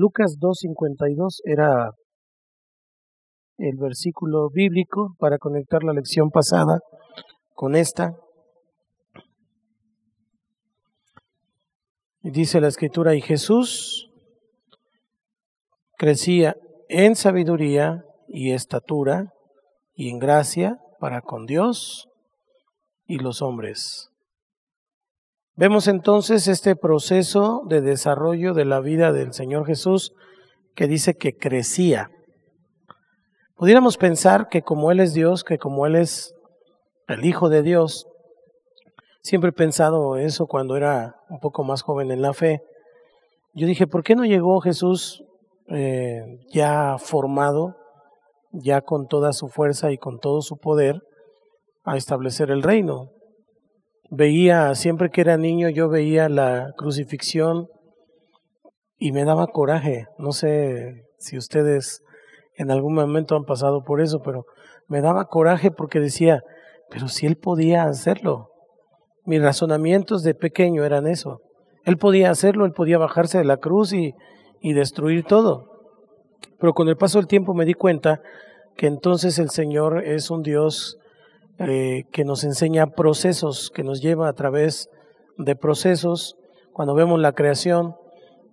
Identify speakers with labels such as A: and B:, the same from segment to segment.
A: Lucas 2.52 era el versículo bíblico para conectar la lección pasada con esta. Y dice la escritura, y Jesús crecía en sabiduría y estatura y en gracia para con Dios y los hombres. Vemos entonces este proceso de desarrollo de la vida del Señor Jesús que dice que crecía. Pudiéramos pensar que como Él es Dios, que como Él es el Hijo de Dios, siempre he pensado eso cuando era un poco más joven en la fe, yo dije, ¿por qué no llegó Jesús eh, ya formado, ya con toda su fuerza y con todo su poder, a establecer el reino? Veía, siempre que era niño, yo veía la crucifixión y me daba coraje. No sé si ustedes en algún momento han pasado por eso, pero me daba coraje porque decía, pero si él podía hacerlo. Mis razonamientos de pequeño eran eso. Él podía hacerlo, él podía bajarse de la cruz y, y destruir todo. Pero con el paso del tiempo me di cuenta que entonces el Señor es un Dios eh, que nos enseña procesos, que nos lleva a través de procesos. Cuando vemos la creación,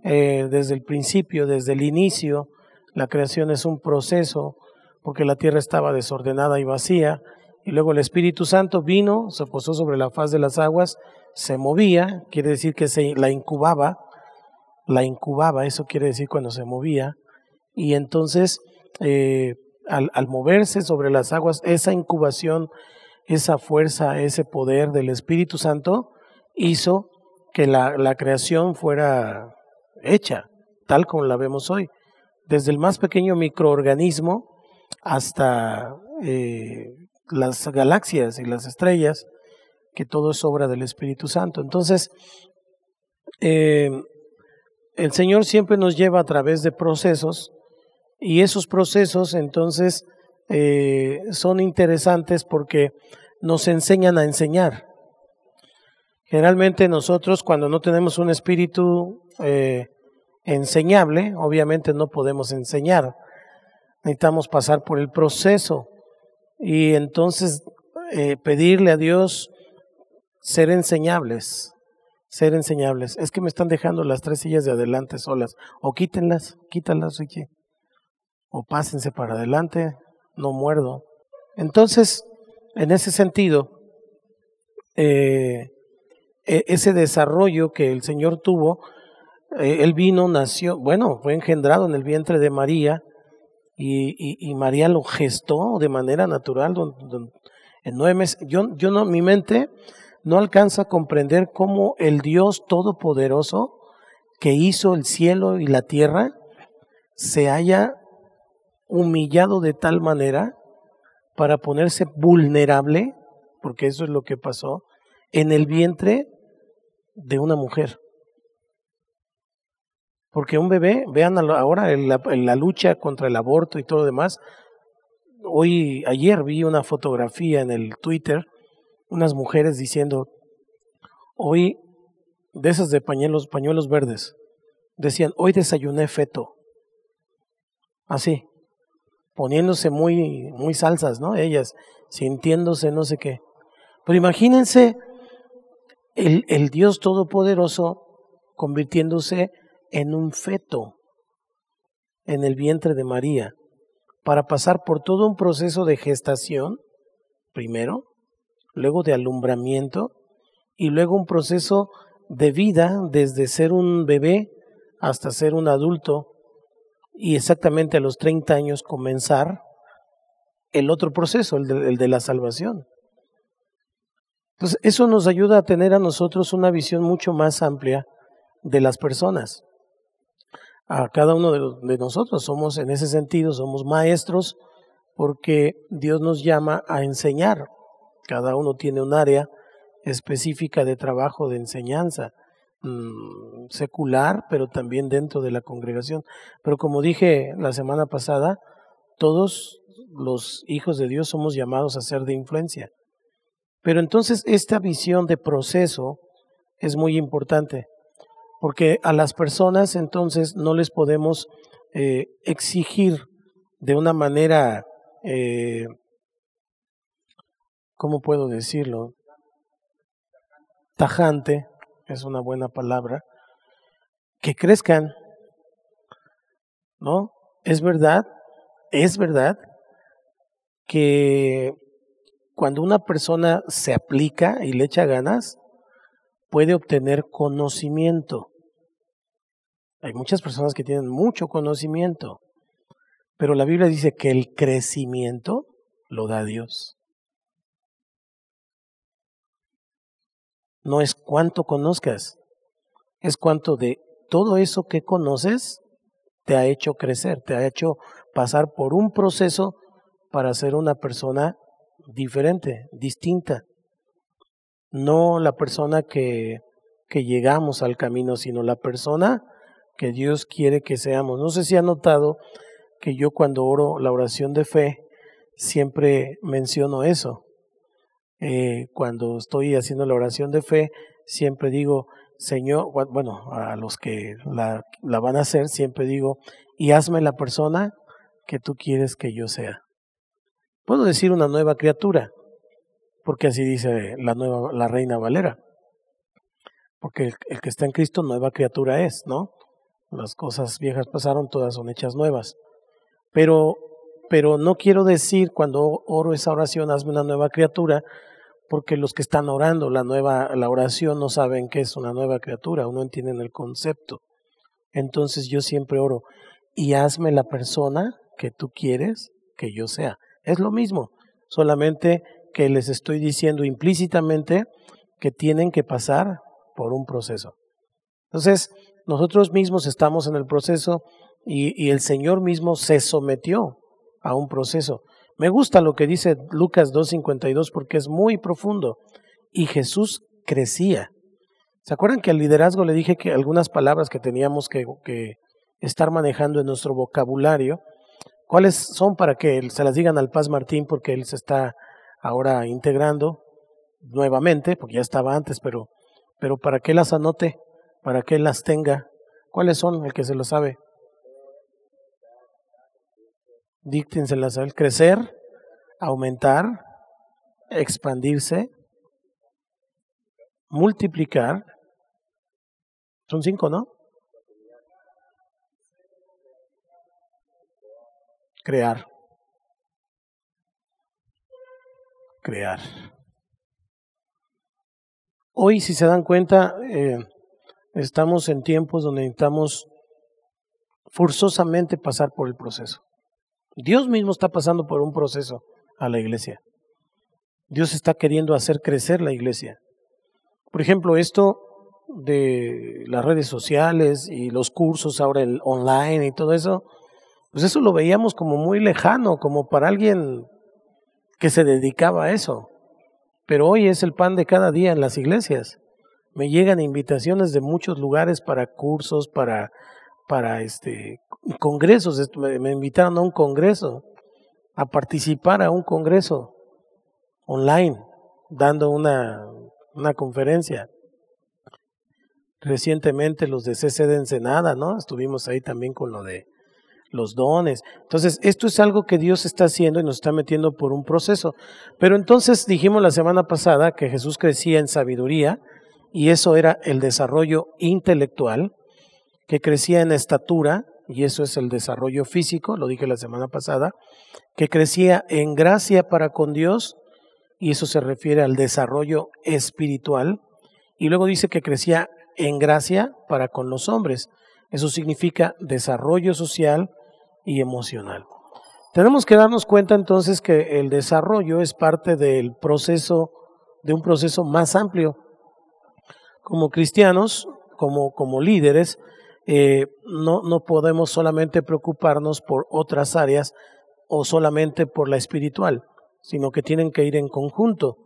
A: eh, desde el principio, desde el inicio, la creación es un proceso, porque la tierra estaba desordenada y vacía, y luego el Espíritu Santo vino, se posó sobre la faz de las aguas, se movía, quiere decir que se la incubaba, la incubaba, eso quiere decir cuando se movía, y entonces eh, al, al, moverse sobre las aguas, esa incubación esa fuerza, ese poder del Espíritu Santo hizo que la, la creación fuera hecha, tal como la vemos hoy. Desde el más pequeño microorganismo hasta eh, las galaxias y las estrellas, que todo es obra del Espíritu Santo. Entonces, eh, el Señor siempre nos lleva a través de procesos y esos procesos entonces eh, son interesantes porque nos enseñan a enseñar. Generalmente nosotros cuando no tenemos un espíritu eh, enseñable, obviamente no podemos enseñar. Necesitamos pasar por el proceso y entonces eh, pedirle a Dios ser enseñables, ser enseñables. Es que me están dejando las tres sillas de adelante solas. O quítenlas, quítalas. O pásense para adelante, no muerdo. Entonces, en ese sentido, eh, e, ese desarrollo que el Señor tuvo, eh, él vino, nació, bueno, fue engendrado en el vientre de María y, María lo gestó de manera natural en nueve meses. Yo, yo no, mi mente no alcanza a comprender cómo el Dios Todopoderoso que hizo el cielo y la tierra se haya humillado de tal manera para ponerse vulnerable, porque eso es lo que pasó, en el vientre de una mujer. Porque un bebé, vean ahora en la, lucha contra el aborto y todo lo demás, hoy, ayer vi una fotografía en el Twitter, unas mujeres diciendo, hoy, de esas de pañuelos, pañuelos verdes, decían, hoy desayuné feto. Así, poniéndose muy, muy salsas, ¿no? Ellas, sintiéndose no sé qué. Pero imagínense el, el Dios Todopoderoso convirtiéndose en un feto en el vientre de María para pasar por todo un proceso de gestación, primero, luego de alumbramiento y luego un proceso de vida desde ser un bebé hasta ser un adulto y exactamente a los 30 años comenzar el otro proceso, el de, el de la salvación. Entonces, eso nos ayuda a tener a nosotros una visión mucho más amplia de las personas. A cada uno de, de nosotros somos, en ese sentido, somos maestros porque Dios nos llama a enseñar. Cada uno tiene un área específica de trabajo de enseñanza. Mm, secular, pero también dentro de la congregación. Pero como dije la semana pasada, todos los hijos de Dios somos llamados a ser de influencia. Pero entonces esta visión de proceso es muy importante. Porque a las personas entonces no les podemos eh, exigir de una manera, eh, ¿cómo puedo decirlo? Tajante, es una buena palabra, que crezcan, ¿no? Es verdad, es verdad que cuando una persona se aplica y le echa ganas, puede obtener conocimiento. Hay muchas personas que tienen mucho conocimiento, pero la Biblia dice que el crecimiento lo da Dios. No es cuánto conozcas, es cuánto de todo eso que conoces te ha hecho crecer, te ha hecho pasar por un proceso para ser una persona diferente, distinta. No la persona que, que llegamos al camino, sino la persona que Dios quiere que seamos. No sé si ha notado que yo cuando oro la oración de fe, siempre menciono eso. Eh, cuando estoy haciendo la oración de fe, siempre digo, Señor, bueno, a los que la, van a hacer, siempre digo, y hazme la persona que tú quieres que yo sea. Puedo decir una nueva criatura, porque así dice la nueva, la reina Valera. Porque el, el, que está en Cristo nueva criatura es, ¿no? Las cosas viejas pasaron, todas son hechas nuevas. Pero, pero no quiero decir cuando oro esa oración, hazme una nueva criatura, porque los que están orando la nueva la oración no saben qué es una nueva criatura o no entienden el concepto. Entonces yo siempre oro y hazme la persona que tú quieres que yo sea. Es lo mismo, solamente que les estoy diciendo implícitamente que tienen que pasar por un proceso. Entonces, nosotros mismos estamos en el proceso y, y el Señor mismo se sometió a un proceso. Me gusta lo que dice Lucas 2.52 porque es muy profundo. Y Jesús crecía. ¿Se acuerdan que al liderazgo le dije que algunas palabras que teníamos que, estar manejando en nuestro vocabulario, cuáles son para que se las digan al Paz Martín porque él se está ahora integrando nuevamente, porque ya estaba antes, pero, pero para que las anote, para que las tenga. ¿Cuáles son el que se lo sabe? Díctenselas a él, crecer, aumentar, expandirse, multiplicar. Son cinco, ¿no? Crear. Crear. Hoy, si se dan cuenta, eh, estamos en tiempos donde necesitamos forzosamente pasar por el proceso. Dios mismo está pasando por un proceso a la iglesia. Dios está queriendo hacer crecer la iglesia. Por ejemplo, esto de las redes sociales y los cursos ahora el online y todo eso, pues eso lo veíamos como muy lejano, como para alguien que se dedicaba a eso. Pero hoy es el pan de cada día en las iglesias. Me llegan invitaciones de muchos lugares para cursos, para para este congresos, me invitaron a un congreso, a participar a un congreso online, dando una, una conferencia. Recientemente los de CC de Ensenada, ¿no? Estuvimos ahí también con lo de los dones. Entonces, esto es algo que Dios está haciendo y nos está metiendo por un proceso. Pero entonces dijimos la semana pasada que Jesús crecía en sabiduría y eso era el desarrollo intelectual que crecía en estatura, y eso es el desarrollo físico, lo dije la semana pasada, que crecía en gracia para con Dios, y eso se refiere al desarrollo espiritual, y luego dice que crecía en gracia para con los hombres, eso significa desarrollo social y emocional. Tenemos que darnos cuenta entonces que el desarrollo es parte del proceso, de un proceso más amplio. Como cristianos, como, como líderes, eh, no, no podemos solamente preocuparnos por otras áreas o solamente por la espiritual, sino que tienen que ir en conjunto.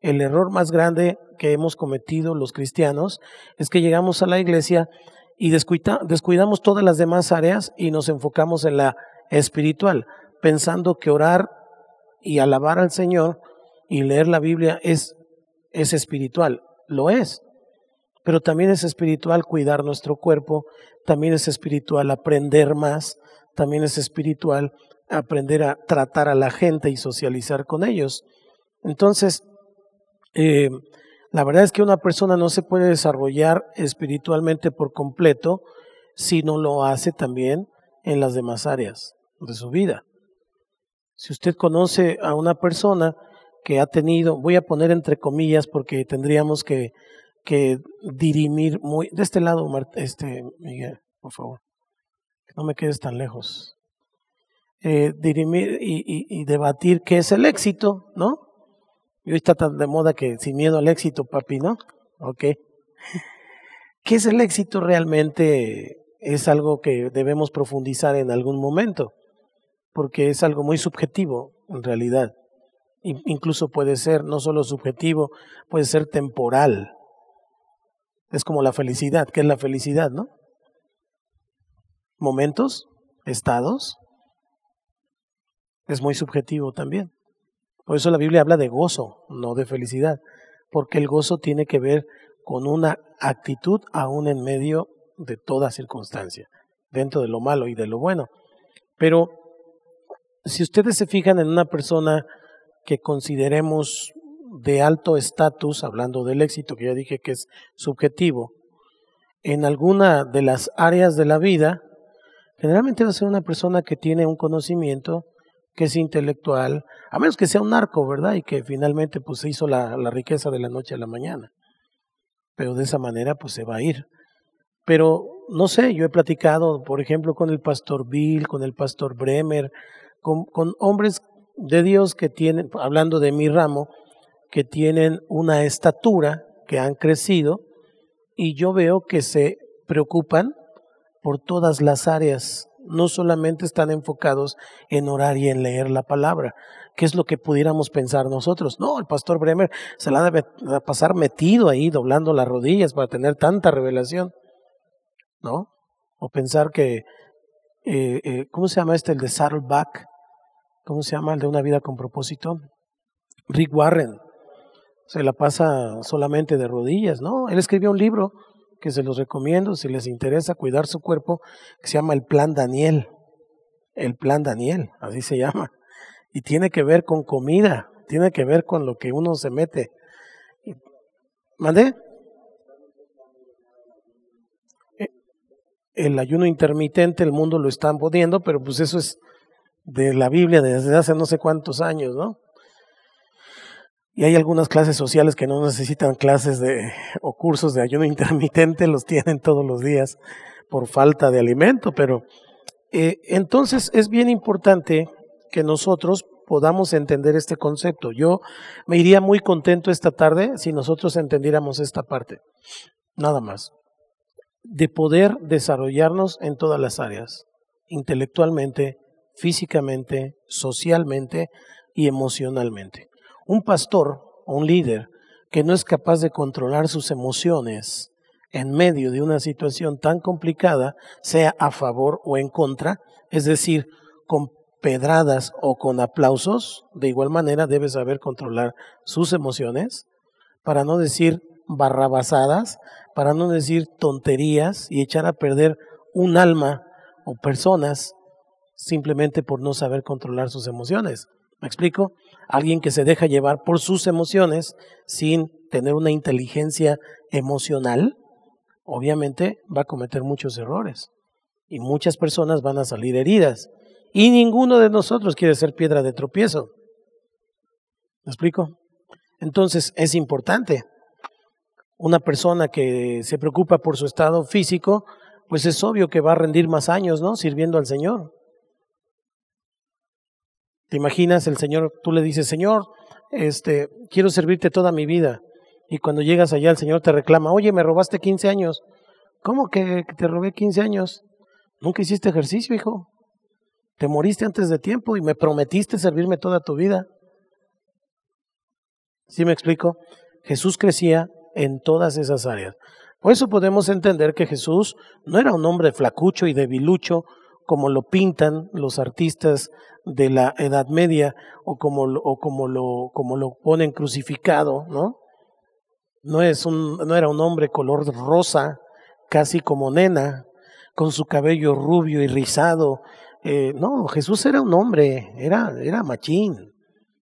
A: El error más grande que hemos cometido los cristianos es que llegamos a la iglesia y descuidamos todas las demás áreas y nos enfocamos en la espiritual, pensando que orar y alabar al Señor y leer la Biblia es, es espiritual. Lo es, pero también es espiritual cuidar nuestro cuerpo, también es espiritual aprender más, también es espiritual aprender a tratar a la gente y socializar con ellos. Entonces, eh, la verdad es que una persona no se puede desarrollar espiritualmente por completo si no lo hace también en las demás áreas de su vida. Si usted conoce a una persona que ha tenido, voy a poner entre comillas porque tendríamos que, que dirimir muy, de este lado, este, Miguel, por favor, no me quedes tan lejos. Eh, dirimir y, debatir qué es el éxito, ¿no? Y hoy está tan de moda que sin miedo al éxito, papi, ¿no? Ok. ¿Qué es el éxito realmente? Es algo que debemos profundizar en algún momento, porque es algo muy subjetivo, en realidad. Incluso puede ser no solo subjetivo, puede ser temporal. Es como la felicidad. ¿Qué es la felicidad, no? Momentos, estados, es muy subjetivo también. Por eso la Biblia habla de gozo, no de felicidad, porque el gozo tiene que ver con una actitud aún en medio de toda circunstancia, dentro de lo malo y de lo bueno. Pero si ustedes se fijan en una persona que consideremos de alto estatus, hablando del éxito que ya dije que es subjetivo, en alguna de las áreas de la vida, generalmente va a ser una persona que tiene un conocimiento, que es intelectual, a menos que sea un narco, ¿verdad? Y que finalmente pues se hizo la, la riqueza de la noche a la mañana. Pero de esa manera pues se va a ir. Pero no sé, yo he platicado, por ejemplo, con el pastor Bill, con el pastor Bremer, con, con hombres de Dios que tienen, hablando de mi ramo, que tienen una estatura, que han crecido, y yo veo que se preocupan por todas las áreas no solamente están enfocados en orar y en leer la palabra. ¿Qué es lo que pudiéramos pensar nosotros? No, el pastor Bremer se la debe pasar metido ahí, doblando las rodillas para tener tanta revelación. ¿No? O pensar que, eh, eh, ¿cómo se llama este? El de Saddleback. ¿Cómo se llama el de una vida con propósito? Rick Warren. Se la pasa solamente de rodillas, ¿no? Él escribió un libro que se los recomiendo si les interesa cuidar su cuerpo, que se llama el Plan Daniel. El Plan Daniel, así se llama. Y tiene que ver con comida, tiene que ver con lo que uno se mete. ¿Mandé? Eh, el ayuno intermitente, el mundo lo está poniendo, pero pues eso es de la Biblia desde hace no sé cuántos años, ¿no? Y hay algunas clases sociales que no necesitan clases de, o cursos de ayuno intermitente, los tienen todos los días por falta de alimento, pero eh, entonces es bien importante que nosotros podamos entender este concepto. Yo me iría muy contento esta tarde si nosotros entendiéramos esta parte, nada más, de poder desarrollarnos en todas las áreas, intelectualmente, físicamente, socialmente y emocionalmente. Un pastor o un líder que no es capaz de controlar sus emociones en medio de una situación tan complicada, sea a favor o en contra, es decir, con pedradas o con aplausos, de igual manera debe saber controlar sus emociones, para no decir barrabasadas, para no decir tonterías y echar a perder un alma o personas simplemente por no saber controlar sus emociones. ¿Me explico? Alguien que se deja llevar por sus emociones sin tener una inteligencia emocional, obviamente va a cometer muchos errores y muchas personas van a salir heridas. Y ninguno de nosotros quiere ser piedra de tropiezo. ¿Me explico? Entonces es importante. Una persona que se preocupa por su estado físico, pues es obvio que va a rendir más años, ¿no? Sirviendo al Señor. ¿Te imaginas el Señor, tú le dices, Señor, este, quiero servirte toda mi vida. Y cuando llegas allá, el Señor te reclama, oye, me robaste 15 años. ¿Cómo que te robé 15 años? Nunca hiciste ejercicio, hijo. Te moriste antes de tiempo y me prometiste servirme toda tu vida. ¿Sí me explico? Jesús crecía en todas esas áreas. Por eso podemos entender que Jesús no era un hombre flacucho y debilucho como lo pintan los artistas de la Edad Media o como, o como, lo, lo ponen crucificado, ¿no? No, es un, no era un hombre color rosa, casi como nena, con su cabello rubio y rizado. Eh, no, Jesús era un hombre, era, era machín.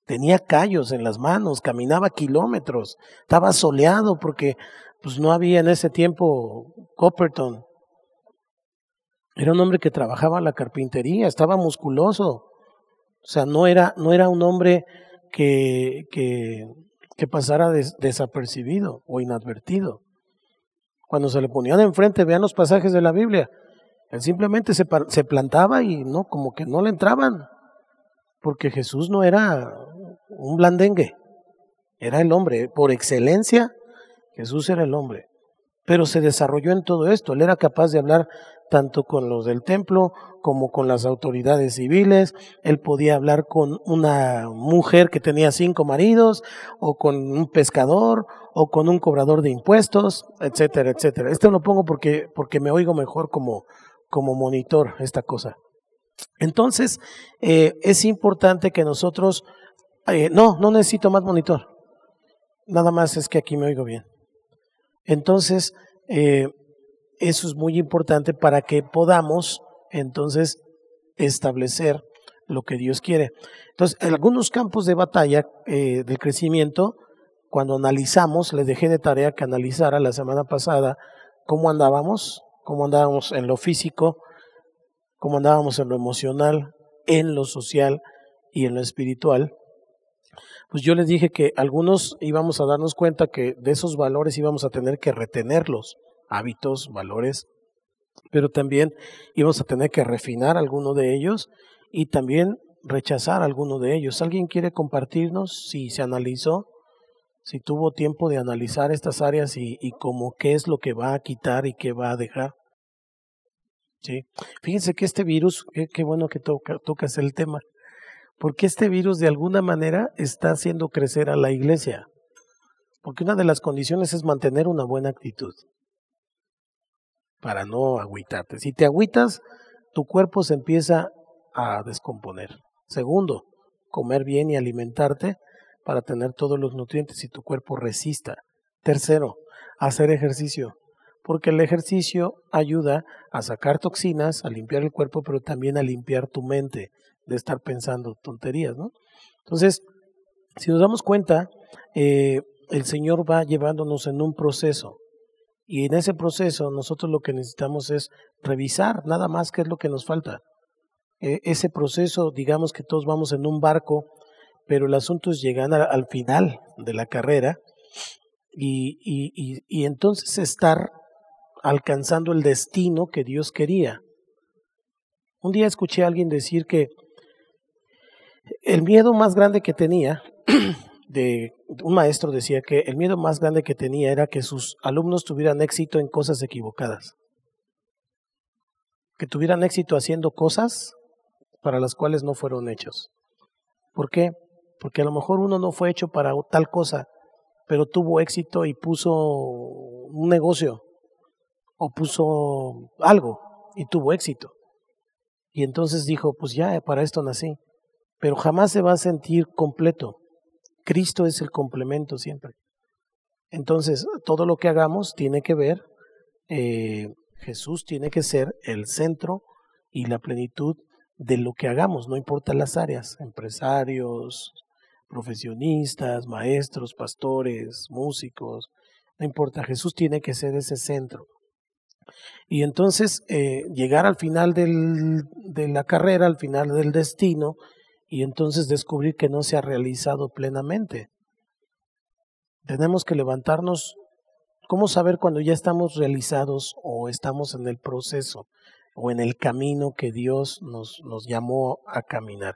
A: Tenía callos en las manos, caminaba kilómetros, estaba soleado porque pues no había en ese tiempo Copperton. Era un hombre que trabajaba la carpintería, estaba musculoso. O sea, no era, no era un hombre que, que, que pasara desapercibido o inadvertido. Cuando se le ponían enfrente, vean los pasajes de la Biblia, él simplemente se, se plantaba y no, como que no le entraban, porque Jesús no era un blandengue, era el hombre, por excelencia, Jesús era el hombre, pero se desarrolló en todo esto, él era capaz de hablar tanto con los del templo como con las autoridades civiles. Él podía hablar con una mujer que tenía cinco maridos, o con un pescador, o con un cobrador de impuestos, etcétera, etcétera. Esto lo pongo porque, porque me oigo mejor como, como monitor esta cosa. Entonces, eh, es importante que nosotros, eh, no, no necesito más monitor. Nada más es que aquí me oigo bien. Entonces, eh, eso es muy importante para que podamos entonces establecer lo que Dios quiere. Entonces, en algunos campos de batalla eh, del crecimiento, cuando analizamos, les dejé de tarea que analizara la semana pasada cómo andábamos, cómo andábamos en lo físico, cómo andábamos en lo emocional, en lo social y en lo espiritual. Pues yo les dije que algunos íbamos a darnos cuenta que de esos valores íbamos a tener que retenerlos hábitos, valores, pero también íbamos a tener que refinar alguno de ellos y también rechazar alguno de ellos. ¿Alguien quiere compartirnos si se analizó, si tuvo tiempo de analizar estas áreas y, y como qué es lo que va a quitar y qué va a dejar? Sí. Fíjense que este virus, qué, bueno que toca, tocas el tema, porque este virus de alguna manera está haciendo crecer a la iglesia, porque una de las condiciones es mantener una buena actitud para no agüitarte. Si te agüitas, tu cuerpo se empieza a descomponer. Segundo, comer bien y alimentarte para tener todos los nutrientes y tu cuerpo resista. Tercero, hacer ejercicio, porque el ejercicio ayuda a sacar toxinas, a limpiar el cuerpo, pero también a limpiar tu mente de estar pensando tonterías, ¿no? Entonces, si nos damos cuenta, eh, el Señor va llevándonos en un proceso. Y en ese proceso nosotros lo que necesitamos es revisar nada más qué es lo que nos falta. E, ese proceso, digamos que todos vamos en un barco, pero el asunto es llegar al final de la carrera y, y, y entonces estar alcanzando el destino que Dios quería. Un día escuché a alguien decir que el miedo más grande que tenía de un maestro decía que el miedo más grande que tenía era que sus alumnos tuvieran éxito en cosas equivocadas. Que tuvieran éxito haciendo cosas para las cuales no fueron hechos. ¿Por qué? Porque a lo mejor uno no fue hecho para tal cosa, pero tuvo éxito y puso un negocio o puso algo y tuvo éxito. Y entonces dijo, pues ya, para esto nací. Pero jamás se va a sentir completo Cristo es el complemento siempre. Entonces, todo lo que hagamos tiene que ver, eh, Jesús tiene que ser el centro y la plenitud de lo que hagamos, no importa las áreas, empresarios, profesionistas, maestros, pastores, músicos, no importa, Jesús tiene que ser ese centro. Y entonces eh, llegar al final de la carrera, al final del destino, y entonces descubrir que no se ha realizado plenamente. Tenemos que levantarnos. ¿Cómo saber cuando ya estamos realizados o estamos en el proceso o en el camino que Dios nos, nos llamó a caminar?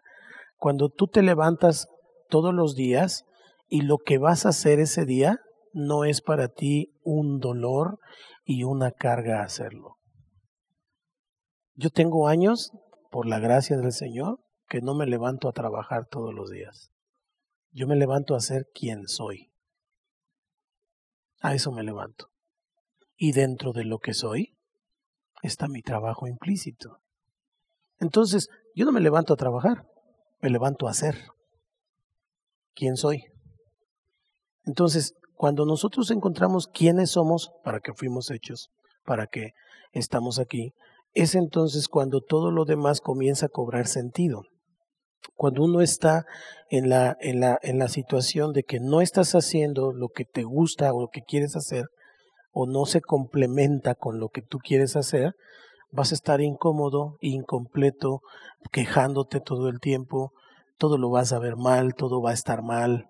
A: Cuando tú te levantas todos los días y lo que vas a hacer ese día no es para ti un dolor y una carga hacerlo. Yo tengo años, por la gracia del Señor, que no me levanto a trabajar todos los días. Yo me levanto a ser quien soy. A eso me levanto. Y dentro de lo que soy está mi trabajo implícito. Entonces, yo no me levanto a trabajar, me levanto a ser quien soy. Entonces, Cuando nosotros encontramos quiénes somos, para qué fuimos hechos, para qué estamos aquí, es entonces cuando todo lo demás comienza a cobrar sentido. Cuando uno está en la, en la, en la situación de que no estás haciendo lo que te gusta o lo que quieres hacer, o no se complementa con lo que tú quieres hacer, vas a estar incómodo, incompleto, quejándote todo el tiempo, todo lo vas a ver mal, todo va a estar mal,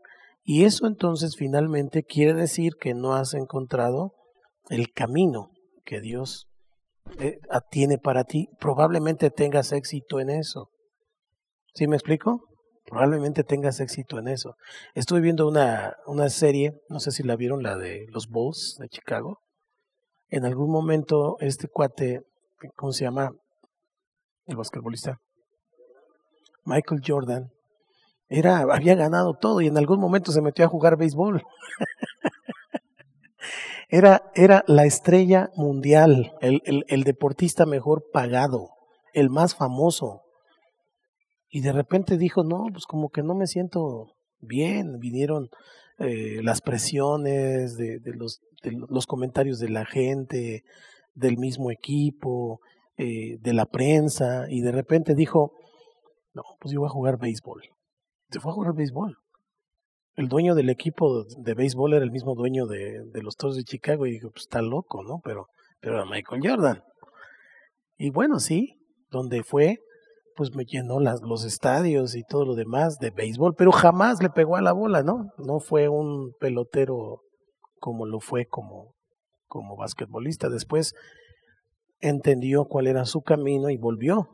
A: y eso entonces finalmente quiere decir que no has encontrado el camino que Dios eh, tiene para ti. Probablemente tengas éxito en eso. ¿Sí me explico? Probablemente tengas éxito en eso. Estuve viendo una, una serie, no sé si la vieron, la de los Bulls de Chicago. En algún momento este cuate, ¿cómo se llama? El basquetbolista. Michael Jordan era, había ganado todo y en algún momento se metió a jugar béisbol. era, era la estrella mundial, el, el, el, deportista mejor pagado, el más famoso. Y de repente dijo, no, pues como que no me siento bien. Vinieron eh, las presiones de, los, de, los, comentarios de la gente, del mismo equipo, eh, de la prensa, y de repente dijo, no, pues yo voy a jugar béisbol se fue a jugar béisbol. El dueño del equipo de béisbol era el mismo dueño de, de los Toros de Chicago y dijo, pues está loco, ¿no? Pero, pero era Michael Jordan. Y bueno, sí, donde fue, pues me llenó las, los estadios y todo lo demás de béisbol, pero jamás le pegó a la bola, ¿no? No fue un pelotero como lo fue como, como basquetbolista. Después entendió cuál era su camino y volvió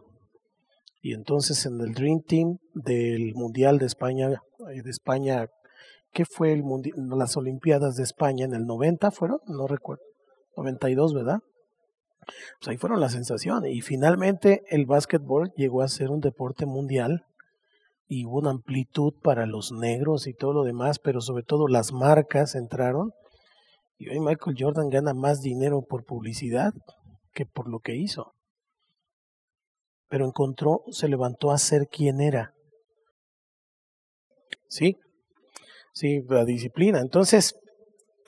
A: y entonces en el Dream Team del Mundial de España, eh, de España, ¿qué fue el mundial, las Olimpiadas de España en el 90 fueron? No recuerdo. 92, ¿verdad? Pues ahí fueron la sensación. Y finalmente el básquetbol llegó a ser un deporte mundial y hubo una amplitud para los negros y todo lo demás, pero sobre todo las marcas entraron. Y hoy Michael Jordan gana más dinero por publicidad que por lo que hizo pero encontró, se levantó a ser quien era. ¿Sí? Sí, la disciplina. Entonces,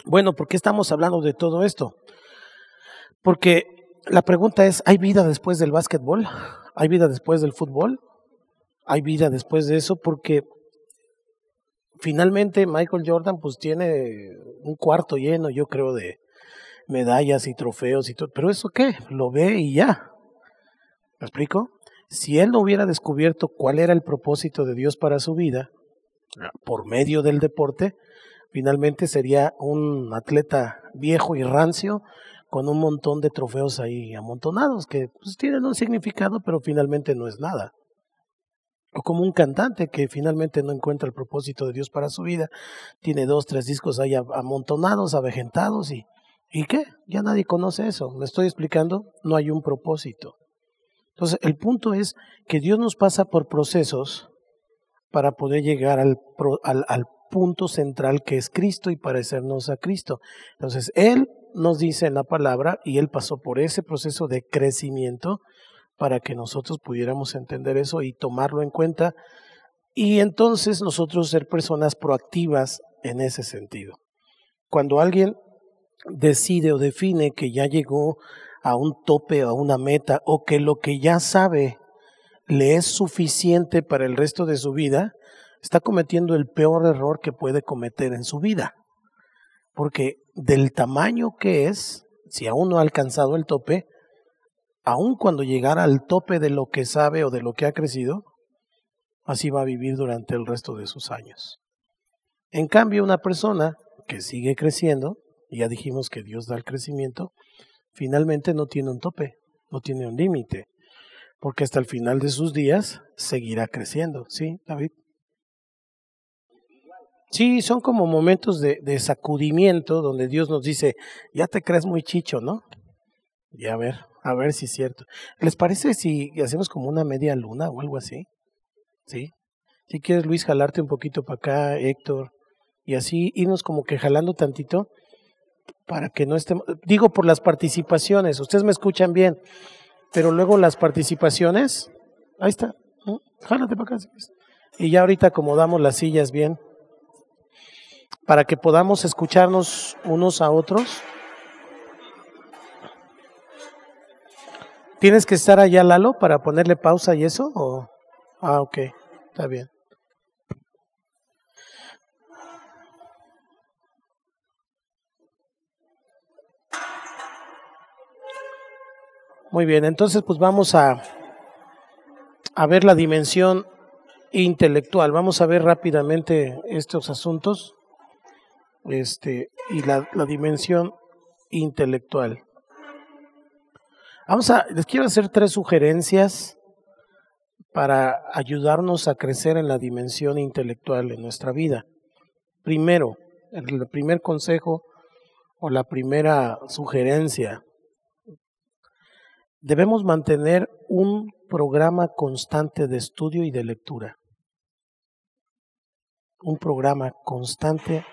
A: bueno, ¿por qué estamos hablando de todo esto? Porque la pregunta es, ¿hay vida después del básquetbol? ¿Hay vida después del fútbol? ¿Hay vida después de eso? Porque finalmente Michael Jordan pues tiene un cuarto lleno, yo creo, de medallas y trofeos y todo. Pero eso qué? Lo ve y ya. ¿Me explico? Si él no hubiera descubierto cuál era el propósito de Dios para su vida, por medio del deporte, finalmente sería un atleta viejo y rancio con un montón de trofeos ahí amontonados que pues, tienen un significado, pero finalmente no es nada. O como un cantante que finalmente no encuentra el propósito de Dios para su vida, tiene dos, tres discos ahí amontonados, avejentados y ¿y qué? Ya nadie conoce eso. Me estoy explicando, no hay un propósito. Entonces, el punto es que Dios nos pasa por procesos para poder llegar al, al, al, punto central que es Cristo y parecernos a Cristo. Entonces, Él nos dice en la palabra y Él pasó por ese proceso de crecimiento para que nosotros pudiéramos entender eso y tomarlo en cuenta y entonces nosotros ser personas proactivas en ese sentido. Cuando alguien decide o define que ya llegó a un tope, a una meta, o que lo que ya sabe le es suficiente para el resto de su vida, está cometiendo el peor error que puede cometer en su vida. Porque del tamaño que es, si aún no ha alcanzado el tope, aun cuando llegara al tope de lo que sabe o de lo que ha crecido, así va a vivir durante el resto de sus años. En cambio, una persona que sigue creciendo, ya dijimos que Dios da el crecimiento, finalmente no tiene un tope, no tiene un límite, porque hasta el final de sus días seguirá creciendo. ¿Sí, David? Sí, son como momentos de, sacudimiento donde Dios nos dice, ya te crees muy chicho, ¿no? Y a ver, a ver si es cierto. ¿Les parece si hacemos como una media luna o algo así? ¿Sí? Si quieres, Luis, jalarte un poquito para acá, Héctor, y así irnos como que jalando tantito para que no estemos, digo por las participaciones, ustedes me escuchan bien, pero luego las participaciones, ahí está, jálate para acá. Y ya ahorita acomodamos las sillas bien. Para que podamos escucharnos unos a otros. ¿Tienes que estar allá, Lalo, para ponerle pausa y eso? Ah, ok, está bien. Muy bien, entonces pues vamos a, a ver la dimensión intelectual. Vamos a ver rápidamente estos asuntos este, y la, dimensión intelectual. Vamos a, les quiero hacer tres sugerencias para ayudarnos a crecer en la dimensión intelectual en nuestra vida. Primero, el primer consejo o la primera sugerencia Debemos mantener un programa constante de estudio y de lectura. Un programa constante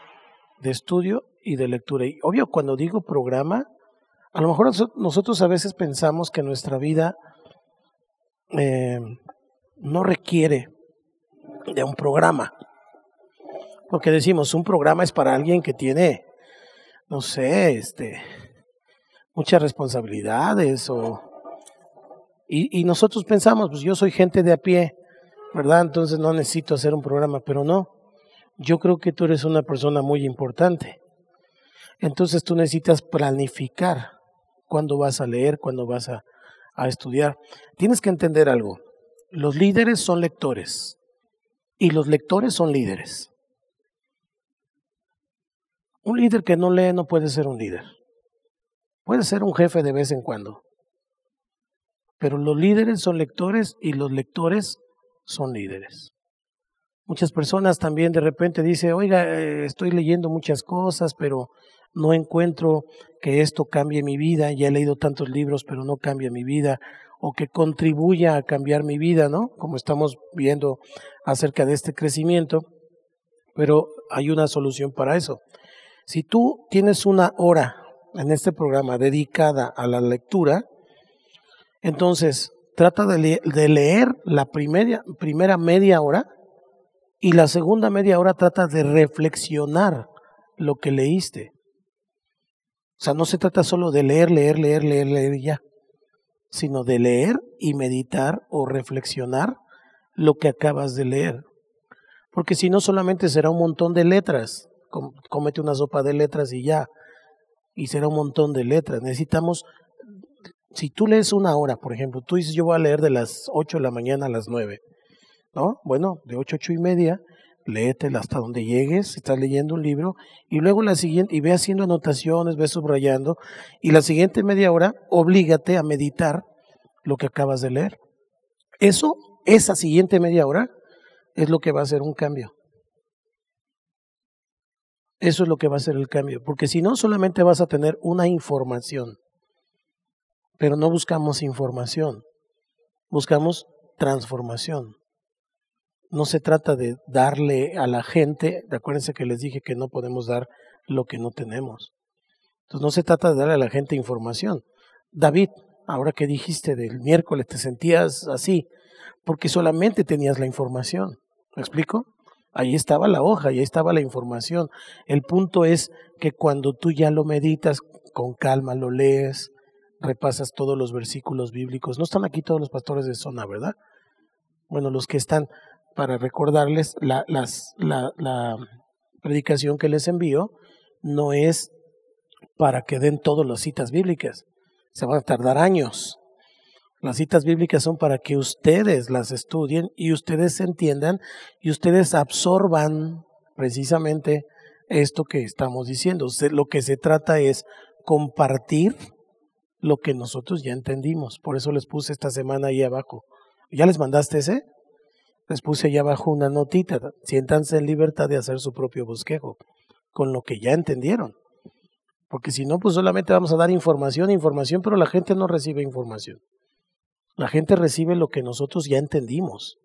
A: de estudio y de lectura. Y obvio, cuando digo programa, a lo mejor nosotros a veces pensamos que nuestra vida eh, no requiere de un programa. Porque decimos, un programa es para alguien que tiene, no sé, este, muchas responsabilidades o y, nosotros pensamos, pues yo soy gente de a pie, ¿verdad? Entonces no necesito hacer un programa, pero no. Yo creo que tú eres una persona muy importante. Entonces tú necesitas planificar cuándo vas a leer, cuándo vas a, a estudiar. Tienes que entender algo. Los líderes son lectores y los lectores son líderes. Un líder que no lee no puede ser un líder. Puede ser un jefe de vez en cuando, pero los líderes son lectores y los lectores son líderes. Muchas personas también de repente dicen, oiga, eh, estoy leyendo muchas cosas, pero no encuentro que esto cambie mi vida, ya he leído tantos libros, pero no cambia mi vida, o que contribuya a cambiar mi vida, ¿no? Como estamos viendo acerca de este crecimiento, pero hay una solución para eso. Si tú tienes una hora en este programa dedicada a la lectura, entonces, trata de, leer la primera, primera media hora y la segunda media hora trata de reflexionar lo que leíste. O sea, no se trata solo de leer, leer, leer, leer, leer ya, sino de leer y meditar o reflexionar lo que acabas de leer. Porque si no, solamente será un montón de letras. Cómete una sopa de letras y ya. Y será un montón de letras. Necesitamos si tú lees una hora, por ejemplo, tú dices yo voy a leer de las 8 de la mañana a las 9, ¿no? Bueno, de 8 a 8 y media, léetela hasta donde llegues, estás leyendo un libro, y luego la siguiente, y ve haciendo anotaciones, ve subrayando, y la siguiente media hora, oblígate a meditar lo que acabas de leer. Eso, esa siguiente media hora, es lo que va a hacer un cambio. Eso es lo que va a hacer el cambio, porque si no, solamente vas a tener una información pero no buscamos información, buscamos transformación. No se trata de darle a la gente, acuérdense que les dije que no podemos dar lo que no tenemos. Entonces no se trata de darle a la gente información. David, ahora que dijiste del miércoles te sentías así, porque solamente tenías la información. ¿Me explico? Ahí estaba la hoja, ahí estaba la información. El punto es que cuando tú ya lo meditas con calma, lo lees, repasas todos los versículos bíblicos. No están aquí todos los pastores de zona, ¿verdad? Bueno, los que están para recordarles la, la predicación que les envío no es para que den todas las citas bíblicas. Se van a tardar años. Las citas bíblicas son para que ustedes las estudien y ustedes entiendan y ustedes absorban precisamente esto que estamos diciendo. Lo que se trata es compartir lo que nosotros ya entendimos. Por eso les puse esta semana ahí abajo. ¿Ya les mandaste ese? Les puse ahí abajo una notita. Siéntanse en libertad de hacer su propio bosquejo con lo que ya entendieron. Porque si no, pues solamente vamos a dar información, información, pero la gente no recibe información. La gente recibe lo que nosotros ya entendimos.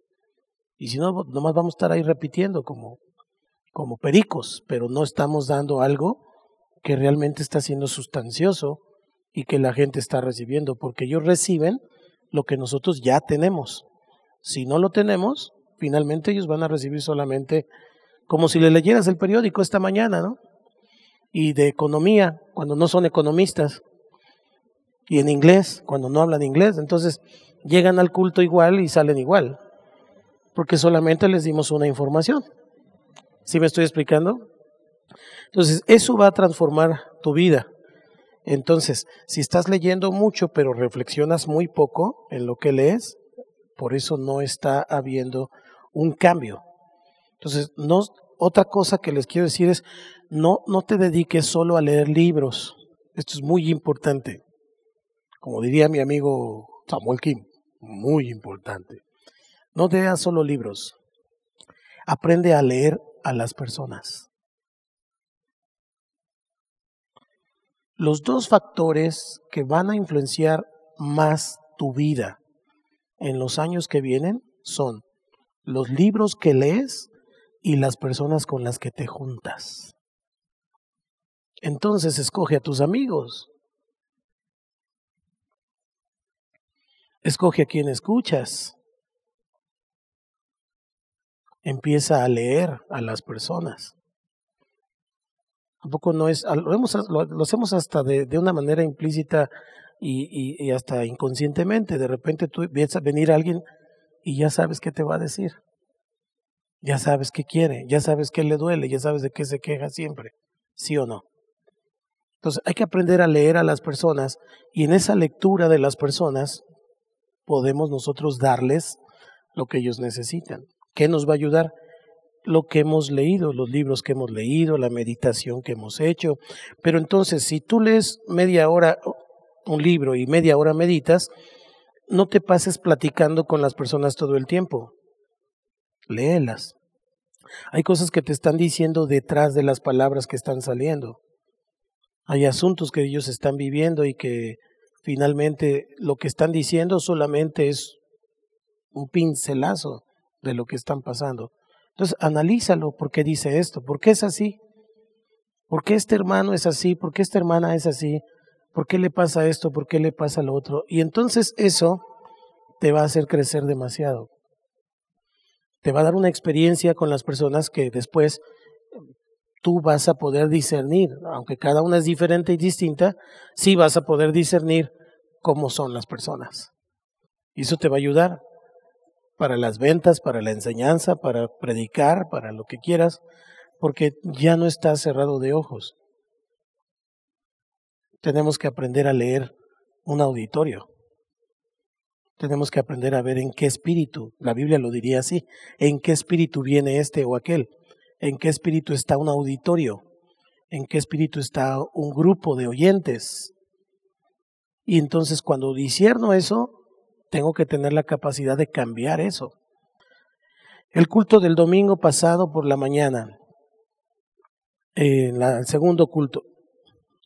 A: Y si no, nomás vamos a estar ahí repitiendo como, como pericos, pero no estamos dando algo que realmente está siendo sustancioso y que la gente está recibiendo, porque ellos reciben lo que nosotros ya tenemos. Si no lo tenemos, finalmente ellos van a recibir solamente Como si le leyeras el periódico esta mañana, ¿no? Y de economía, cuando no son economistas. Y en inglés, cuando no hablan inglés. Entonces, llegan al culto igual y salen igual. Porque solamente les dimos una información. ¿Sí me estoy explicando? Entonces, eso va a transformar tu vida. Entonces, si estás leyendo mucho pero reflexionas muy poco en lo que lees, por eso no está habiendo un cambio. Entonces, otra cosa que les quiero decir es, no, no te dediques solo a leer libros. Esto es muy importante. Como diría mi amigo Samuel Kim, muy importante. No leas solo libros. Aprende a leer a las personas. Los dos factores que van a influenciar más tu vida en los años que vienen son los libros que lees y las personas con las que te juntas. Entonces escoge a tus amigos. Escoge a quien escuchas. Empieza a leer a las personas. Tampoco no es, lo, hacemos hasta de, de, una manera implícita y, y, hasta inconscientemente. De repente tú ves a venir alguien y ya sabes qué te va a decir. Ya sabes qué quiere, ya sabes qué le duele, ya sabes de qué se queja siempre. ¿Sí o no? Entonces hay que aprender a leer a las personas y en esa lectura de las personas podemos nosotros darles lo que ellos necesitan. ¿Qué nos va a ayudar? lo que hemos leído, los libros que hemos leído, la meditación que hemos hecho. Pero entonces, si tú lees media hora un libro y media hora meditas, no te pases platicando con las personas todo el tiempo. Léelas. Hay cosas que te están diciendo detrás de las palabras que están saliendo. Hay asuntos que ellos están viviendo y que finalmente lo que están diciendo solamente es un pincelazo de lo que están pasando. Entonces, analízalo, ¿por qué dice esto? ¿Por qué es así? ¿Por qué este hermano es así? ¿Por qué esta hermana es así? ¿Por qué le pasa esto? ¿Por qué le pasa lo otro? Y entonces eso te va a hacer crecer demasiado. Te va a dar una experiencia con las personas que después tú vas a poder discernir, aunque cada una es diferente y distinta, sí vas a poder discernir cómo son las personas. Y eso te va a ayudar para las ventas, para la enseñanza, para predicar, para lo que quieras, porque ya no estás cerrado de ojos. Tenemos que aprender a leer un auditorio. Tenemos que aprender a ver en qué espíritu, la Biblia lo diría así, en qué espíritu viene este o aquel, en qué espíritu está un auditorio, en qué espíritu está un grupo de oyentes. Y entonces cuando disierno eso, tengo que tener la capacidad de cambiar eso. El culto del domingo pasado por la mañana, el segundo culto,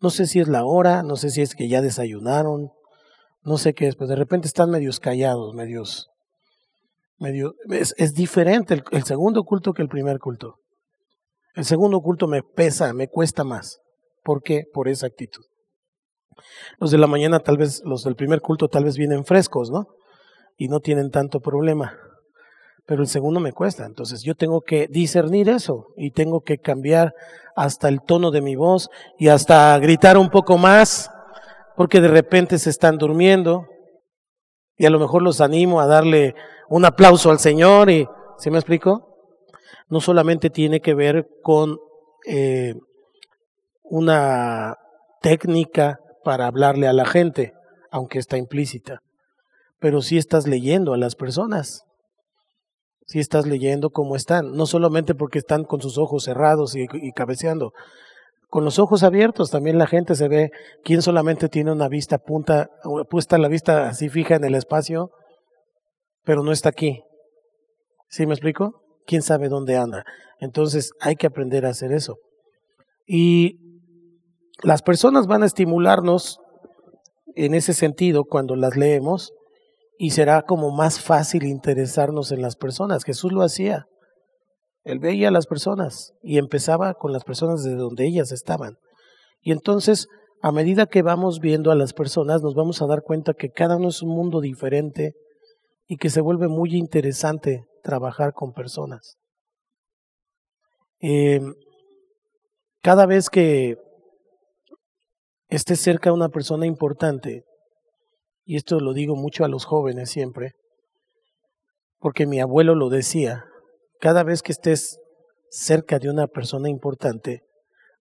A: no sé si es la hora, no sé si es que ya desayunaron, no sé qué es, pero de repente están medios callados, medios, medio, es, es diferente el, el segundo culto que el primer culto. El segundo culto me pesa, me cuesta más. ¿Por qué? Por esa actitud. Los de la mañana, tal vez, los del primer culto, tal vez vienen frescos, ¿no? Y no tienen tanto problema. Pero el segundo me cuesta. Entonces yo tengo que discernir eso y tengo que cambiar hasta el tono de mi voz y hasta gritar un poco más, porque de repente se están durmiendo. Y a lo mejor los animo a darle un aplauso al Señor. y ¿Se me explico? No solamente tiene que ver con eh, una técnica para hablarle a la gente, aunque está implícita. Pero sí estás leyendo a las personas. Sí estás leyendo cómo están, no solamente porque están con sus ojos cerrados y, cabeceando. Con los ojos abiertos también la gente se ve quién solamente tiene una vista punta, puesta la vista así fija en el espacio, pero no está aquí. ¿Sí me explico? ¿Quién sabe dónde anda? Entonces hay que aprender a hacer eso. Y las personas van a estimularnos en ese sentido cuando las leemos y será como más fácil interesarnos en las personas. Jesús lo hacía. Él veía a las personas y empezaba con las personas de donde ellas estaban. Y entonces, a medida que vamos viendo a las personas, nos vamos a dar cuenta que cada uno es un mundo diferente y que se vuelve muy interesante trabajar con personas. Eh, cada vez que esté cerca una persona importante, y esto lo digo mucho a los jóvenes siempre, porque mi abuelo lo decía, cada vez que estés cerca de una persona importante,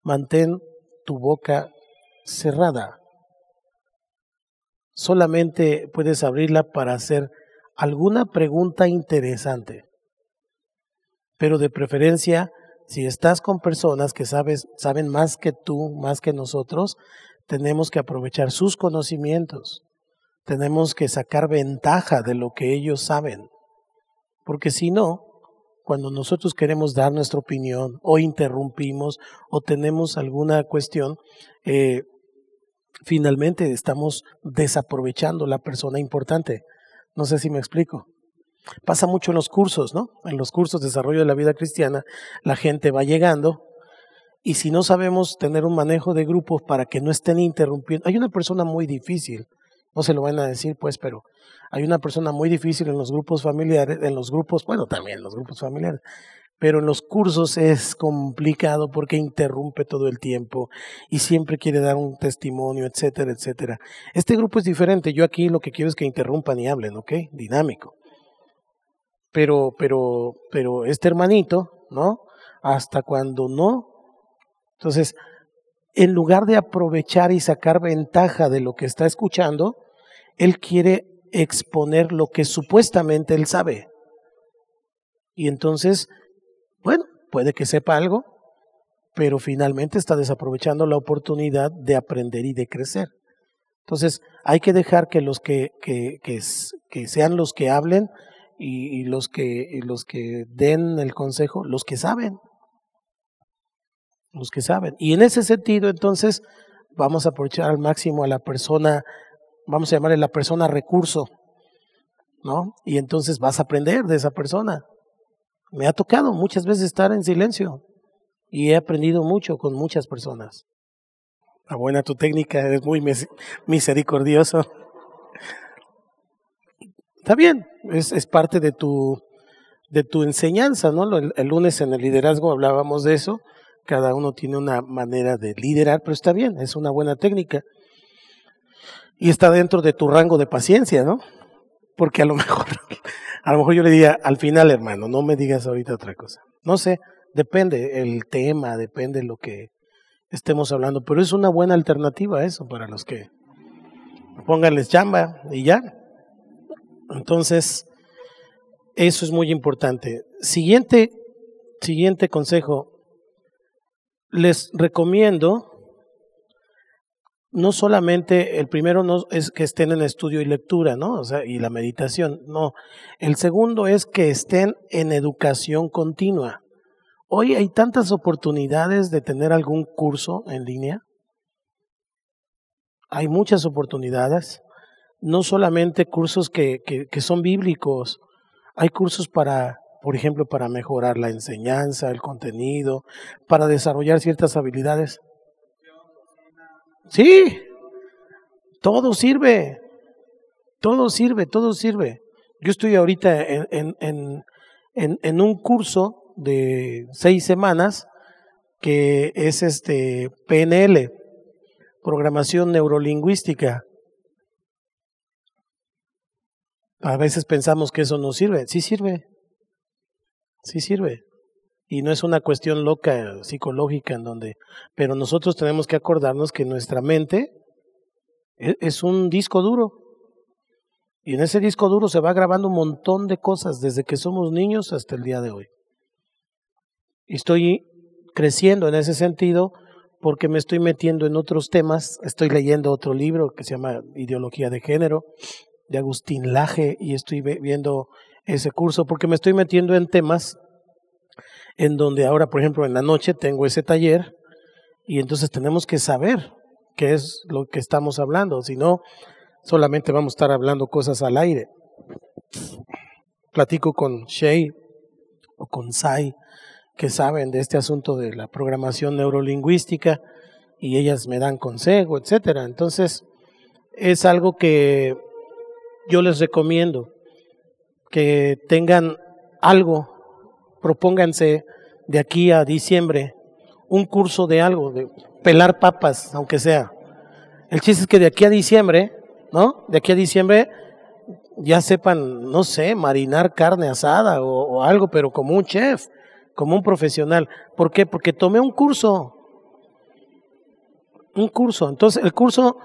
A: mantén tu boca cerrada. Solamente puedes abrirla para hacer alguna pregunta interesante. Pero de preferencia, si estás con personas que sabes, saben más que tú, más que nosotros, tenemos que aprovechar sus conocimientos. Tenemos que sacar ventaja de lo que ellos saben. Porque si no, cuando nosotros queremos dar nuestra opinión o interrumpimos o tenemos alguna cuestión, eh, finalmente estamos desaprovechando la persona importante. No sé si me explico. Pasa mucho en los cursos, ¿no? En los cursos de desarrollo de la vida cristiana, la gente va llegando y si no sabemos tener un manejo de grupos para que no estén interrumpiendo, hay una persona muy difícil, no se lo van a decir pues, pero hay una persona muy difícil en los grupos familiares, en los grupos, bueno, también en los grupos familiares, pero en los cursos es complicado porque interrumpe todo el tiempo y siempre quiere dar un testimonio, etcétera, etcétera. Este grupo es diferente, yo aquí lo que quiero es que interrumpan y hablen, ¿ok? Dinámico. Pero, pero, pero este hermanito, ¿no? Hasta cuando no. Entonces, en lugar de aprovechar y sacar ventaja de lo que está escuchando, él quiere exponer lo que supuestamente él sabe. Y entonces bueno, puede que sepa algo, pero finalmente está desaprovechando la oportunidad de aprender y de crecer. Entonces, hay que dejar que los que, que, que, sean los que hablen y, y los, que, y los que den el consejo, los que saben. Los que saben. Y en ese sentido, entonces, vamos a aprovechar al máximo a la persona, vamos a llamarle la persona recurso, ¿no? Y entonces vas a aprender de esa persona. Me ha tocado muchas veces estar en silencio y he aprendido mucho con muchas personas. La buena tu técnica, eres muy misericordioso. Está bien, es, es parte de tu, de tu enseñanza, ¿no? El lunes en el liderazgo hablábamos de eso. Cada uno tiene una manera de liderar, pero está bien, es una buena técnica. Y está dentro de tu rango de paciencia, ¿no? Porque a lo mejor a lo mejor yo le diría, al final, hermano, no me digas ahorita otra cosa. No sé, depende el tema, depende lo que estemos hablando, pero es una buena alternativa eso para los que pónganles chamba y ya. Entonces, eso es muy importante. Siguiente, siguiente consejo. Les recomiendo no solamente el primero no es que estén en estudio y lectura, ¿no? O sea, y la meditación, no. El segundo es que estén en educación continua. Hoy hay tantas oportunidades de tener algún curso en línea. Hay muchas oportunidades, no solamente cursos que, que, que son bíblicos, hay cursos para, por ejemplo, para mejorar la enseñanza, el contenido, para desarrollar ciertas habilidades. Sí, todo sirve, todo sirve, todo sirve. Yo estoy ahorita en, en, en, en, un curso de seis semanas que es este PNL, programación neurolingüística. A veces pensamos que eso no sirve. Sí sirve. Sí sirve y no es una cuestión loca psicológica en donde, pero nosotros tenemos que acordarnos que nuestra mente e, es un disco duro. Y en ese disco duro se va grabando un montón de cosas desde que somos niños hasta el día de hoy. Y estoy creciendo en ese sentido porque me estoy metiendo en otros temas. Estoy leyendo otro libro que se llama Ideología de Género de Agustín Laje y estoy viendo ese curso porque me estoy metiendo en temas en donde ahora, por ejemplo, en la noche tengo ese taller y entonces tenemos que saber qué es lo que estamos hablando, si no, solamente vamos a estar hablando cosas al aire. Platico con Shay o con Sai, que saben de este asunto de la programación neurolingüística y ellas me dan consejo, etcétera. Entonces, es algo que yo les recomiendo que tengan algo propónganse de aquí a diciembre un curso de algo, de pelar papas, aunque sea. El chiste es que de aquí a diciembre, ¿no? De aquí a diciembre ya sepan, no sé, marinar carne asada o, algo, pero como un chef, como un profesional. ¿Por qué? Porque tomé un curso. Un curso. Entonces, el curso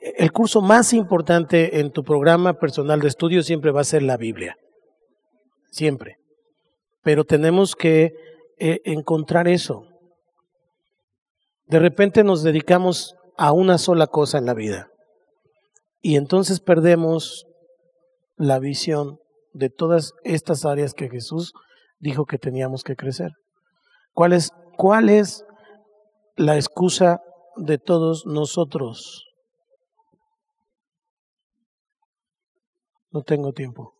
A: el curso más importante en tu programa personal de estudio siempre va a ser la Biblia. Siempre. Pero tenemos que eh, encontrar eso. De repente nos dedicamos a una sola cosa en la vida. Y entonces perdemos la visión de todas estas áreas que Jesús dijo que teníamos que crecer. ¿Cuál es, cuál es la excusa de todos nosotros? No tengo tiempo.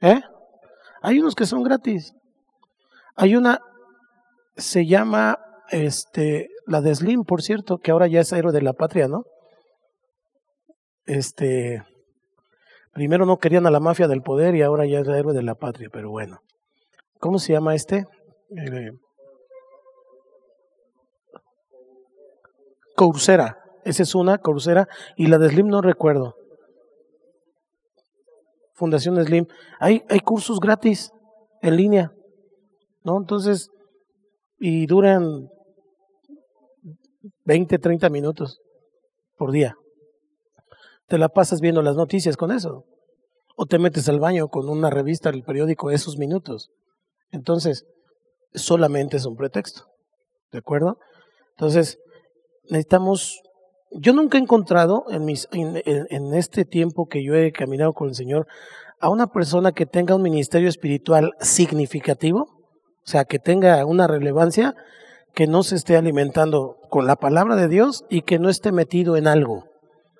A: ¿Eh? Hay unos que son gratis. Hay una, se llama, este, la de Slim, por cierto, que ahora ya es héroe de la patria, ¿no? Este, primero no querían a la mafia del poder y ahora ya es héroe de la patria, pero bueno. ¿Cómo se llama este? Eh, Coursera. Esa es una, Coursera. Y la de Slim no recuerdo. Fundación Slim, hay, hay cursos gratis en línea, ¿no? Entonces, y duran 20, 30 minutos por día. Te la pasas viendo las noticias con eso. O te metes al baño con una revista, el periódico, esos minutos. Entonces, solamente es un pretexto. ¿De acuerdo? Entonces, necesitamos yo nunca he encontrado en, mis, en, este tiempo que yo he caminado con el Señor a una persona que tenga un ministerio espiritual significativo, o sea, que tenga una relevancia, que no se esté alimentando con la palabra de Dios y que no esté metido en algo,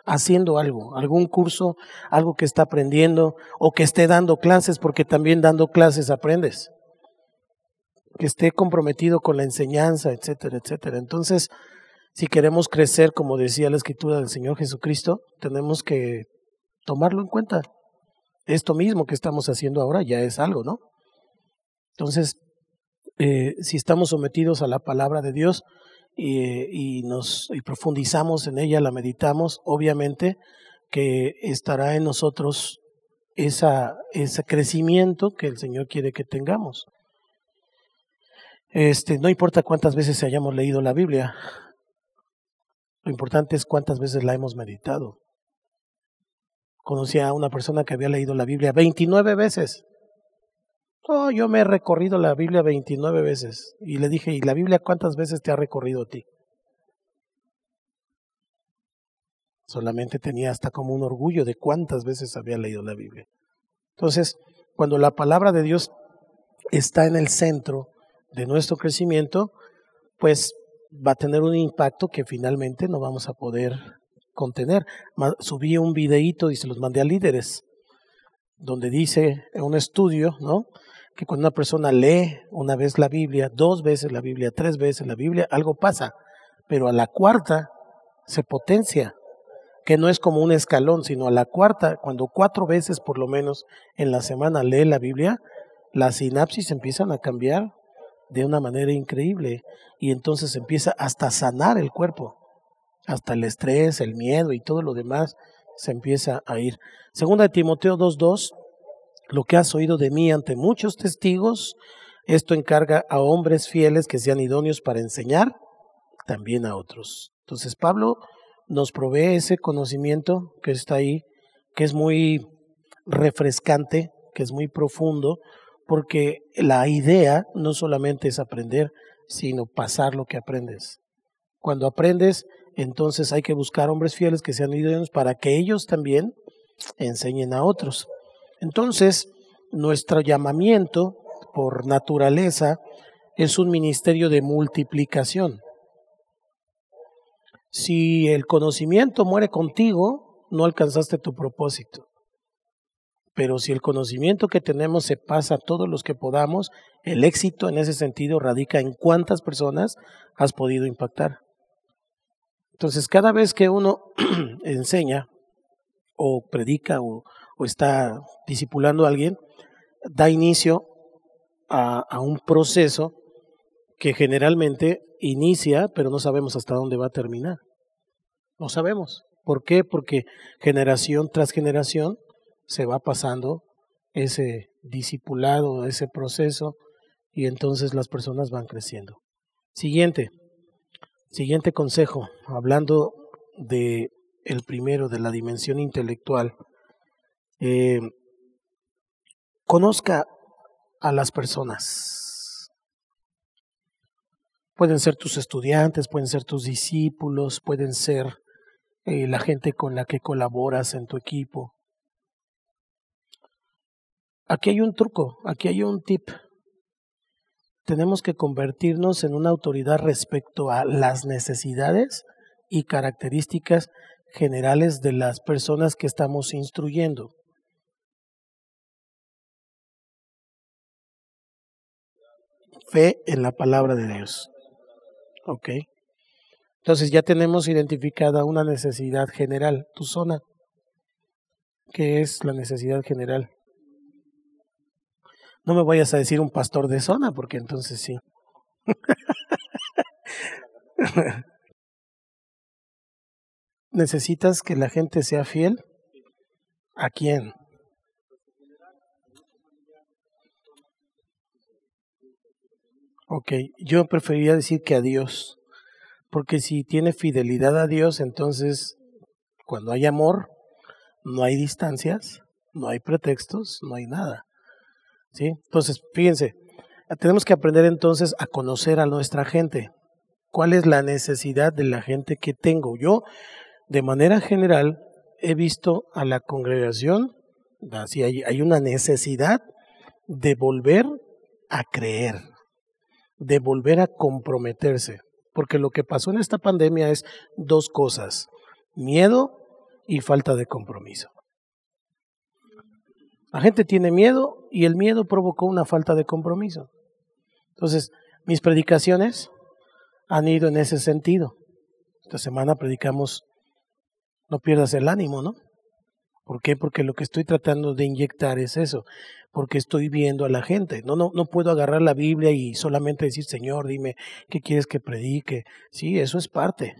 A: haciendo algo, algún curso, algo que está aprendiendo o que esté dando clases, porque también dando clases aprendes, que esté comprometido con la enseñanza, etcétera, etcétera. Entonces, si queremos crecer, como decía la escritura del Señor Jesucristo, tenemos que tomarlo en cuenta. Esto mismo que estamos haciendo ahora ya es algo, ¿no? Entonces, eh, si estamos sometidos a la palabra de Dios y, nos y profundizamos en ella, la meditamos, obviamente que estará en nosotros esa, ese crecimiento que el Señor quiere que tengamos. Este, no importa cuántas veces hayamos leído la Biblia, lo importante es cuántas veces la hemos meditado. Conocí a una persona que había leído la Biblia 29 veces. Oh, yo me he recorrido la Biblia 29 veces. Y le dije, ¿y la Biblia cuántas veces te ha recorrido a ti? Solamente tenía hasta como un orgullo de cuántas veces había leído la Biblia. Entonces, cuando la palabra de Dios está en el centro de nuestro crecimiento, pues va a tener un impacto que finalmente no vamos a poder contener. Subí un videíto y se los mandé a líderes, donde dice en un estudio, ¿no? Que cuando una persona lee una vez la Biblia, dos veces la Biblia, tres veces la Biblia, algo pasa, pero a la cuarta se potencia, que no es como un escalón, sino a la cuarta, cuando cuatro veces por lo menos en la semana lee la Biblia, las sinapsis empiezan a cambiar de una manera increíble y entonces empieza hasta sanar el cuerpo, hasta el estrés, el miedo y todo lo demás se empieza a ir. Segunda de Timoteo 2.2, lo que has oído de mí ante muchos testigos, esto encarga a hombres fieles que sean idóneos para enseñar también a otros. Entonces Pablo nos provee ese conocimiento que está ahí, que es muy refrescante, que es muy profundo, porque la idea no solamente es aprender, sino pasar lo que aprendes. Cuando aprendes, entonces hay que buscar hombres fieles que sean idóneos para que ellos también enseñen a otros. Entonces, nuestro llamamiento por naturaleza es un ministerio de multiplicación. Si el conocimiento muere contigo, no alcanzaste tu propósito. Pero si el conocimiento que tenemos se pasa a todos los que podamos, el éxito en ese sentido radica en cuántas personas has podido impactar. Entonces, cada vez que uno enseña o predica o, está discipulando a alguien, da inicio a, un proceso que generalmente inicia, pero no sabemos hasta dónde va a terminar. No sabemos. ¿Por qué? Porque generación tras generación se va pasando ese discipulado, ese proceso, y entonces las personas van creciendo. Siguiente, siguiente consejo, hablando de el primero, de la dimensión intelectual. Eh, conozca a las personas. Pueden ser tus estudiantes, pueden ser tus discípulos, pueden ser eh, la gente con la que colaboras en tu equipo. Aquí hay un truco, aquí hay un tip. Tenemos que convertirnos en una autoridad respecto a las necesidades y características generales de las personas que estamos instruyendo. Fe en la palabra de Dios. Ok. Entonces ya tenemos identificada una necesidad general. Tu zona. ¿Qué es la necesidad general? No me vayas a decir un pastor de zona, porque entonces sí. ¿Necesitas que la gente sea fiel? ¿A quién? Ok, yo preferiría decir que a Dios, porque si tiene fidelidad a Dios, entonces cuando hay amor, no hay distancias, no hay pretextos, no hay nada. ¿Sí? Entonces, fíjense, tenemos que aprender entonces a conocer a nuestra gente. ¿Cuál es la necesidad de la gente que tengo? Yo, de manera general, he visto a la congregación, así hay, hay una necesidad de volver a creer, de volver a comprometerse. Porque lo que pasó en esta pandemia es dos cosas, miedo y falta de compromiso. La gente tiene miedo y el miedo provocó una falta de compromiso. Entonces, mis predicaciones han ido en ese sentido. Esta semana predicamos, no pierdas el ánimo, ¿no? ¿Por qué? Porque lo que estoy tratando de inyectar es eso, porque estoy viendo a la gente. No, no, no puedo agarrar la Biblia y solamente decir, Señor, dime, ¿qué quieres que predique? Sí, eso es parte.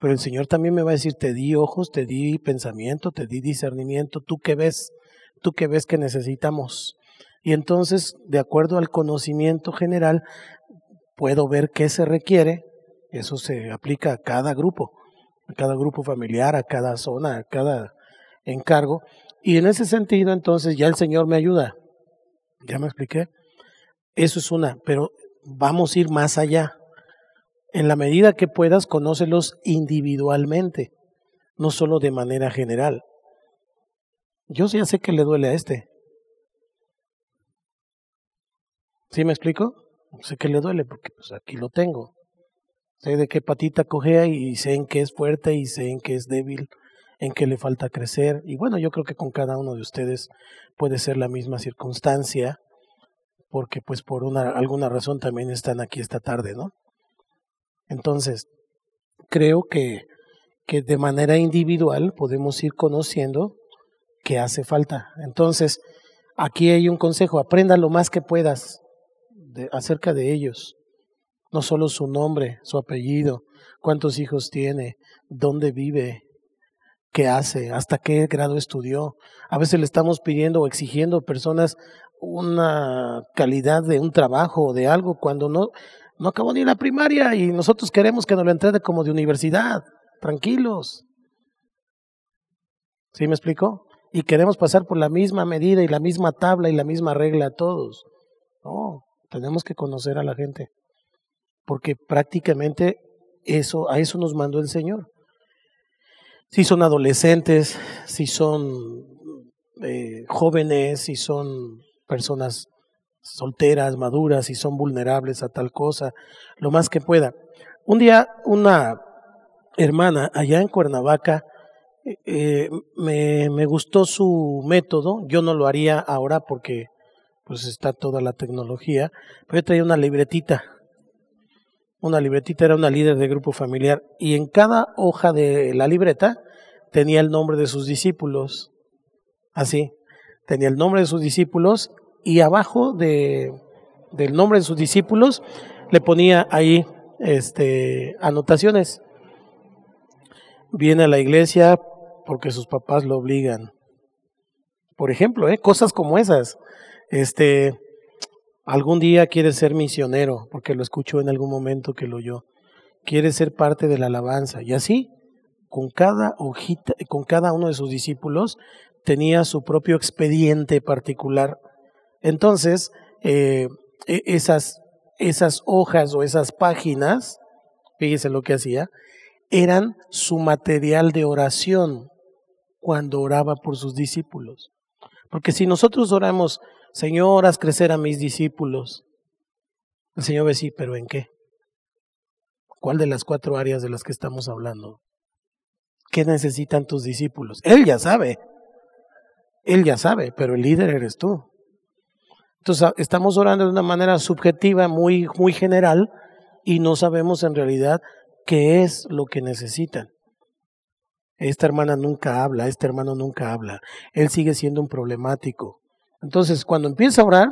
A: Pero el Señor también me va a decir, te di ojos, te di pensamiento, te di discernimiento, ¿tú qué ves? Tú que ves que necesitamos. Y entonces, de acuerdo al conocimiento general, puedo ver qué se requiere. Eso se aplica a cada grupo, a cada grupo familiar, a cada zona, a cada encargo. Y en ese sentido, entonces, ya el Señor me ayuda. ¿Ya me expliqué? Eso es una, pero vamos a ir más allá. En la medida que puedas, conócelos individualmente, no solo de manera general. Yo ya sé que le duele a este. ¿Sí me explico? Sé que le duele porque pues aquí lo tengo. Sé de qué patita cogea y sé en qué es fuerte y sé en qué es débil, en qué le falta crecer. Y bueno, yo creo que con cada uno de ustedes puede ser la misma circunstancia, porque pues por una, alguna razón también están aquí esta tarde, ¿no? Entonces, creo que, que de manera individual podemos ir conociendo que hace falta. Entonces, aquí hay un consejo, aprenda lo más que puedas acerca de ellos. No solo su nombre, su apellido, cuántos hijos tiene, dónde vive, qué hace, hasta qué grado estudió. A veces le estamos pidiendo o exigiendo a personas una calidad de un trabajo o de algo cuando no, no acabó ni la primaria y nosotros queremos que nos lo entregue como de universidad. Tranquilos. ¿Sí me explicó? Y queremos pasar por la misma medida y la misma tabla y la misma regla a todos. No, tenemos que conocer a la gente, porque prácticamente eso, a eso nos mandó el Señor. Si son adolescentes, si son eh, jóvenes, si son personas solteras, maduras, si son vulnerables a tal cosa, lo más que pueda. Un día una hermana allá en Cuernavaca, eh, me, gustó su método, yo no lo haría ahora porque pues está toda la tecnología, pero yo traía una libretita, una libretita era una líder de grupo familiar y en cada hoja de la libreta tenía el nombre de sus discípulos, así, tenía el nombre de sus discípulos y abajo de, del nombre de sus discípulos, le ponía ahí este, anotaciones. Viene a la iglesia porque sus papás lo obligan. Por ejemplo, ¿eh? cosas como esas. Este, algún día quiere ser misionero, porque lo escuchó en algún momento que lo oyó. Quiere ser parte de la alabanza. Y así, con cada hojita, con cada uno de sus discípulos, tenía su propio expediente particular. Entonces, eh, e, esas, esas hojas o esas páginas, fíjese lo que hacía, eran su material de oración cuando oraba por sus discípulos. Porque si nosotros oramos, Señor, haz crecer a mis discípulos, el Señor ve sí, pero ¿en qué? ¿Cuál de las cuatro áreas de las que estamos hablando? ¿Qué necesitan tus discípulos? Él ya sabe. Él ya sabe, pero el líder eres tú. Entonces estamos orando de una manera subjetiva, muy, muy general, y no sabemos en realidad qué es lo que necesitan. Esta hermana nunca habla, este hermano nunca habla. Él sigue siendo un problemático. Entonces, cuando empieza a orar,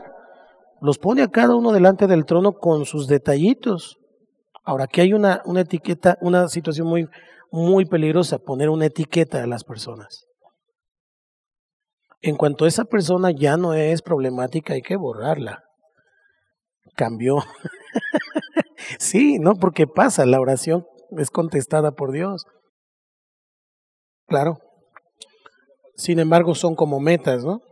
A: los pone a cada uno delante del trono con sus detallitos. Ahora, aquí hay una, una etiqueta, una situación muy, muy peligrosa, poner una etiqueta a las personas. En cuanto esa persona ya no es problemática, hay que borrarla. Cambió. sí, ¿no? Porque pasa, la oración es contestada por Dios. Claro. Sin embargo, son como metas, ¿no?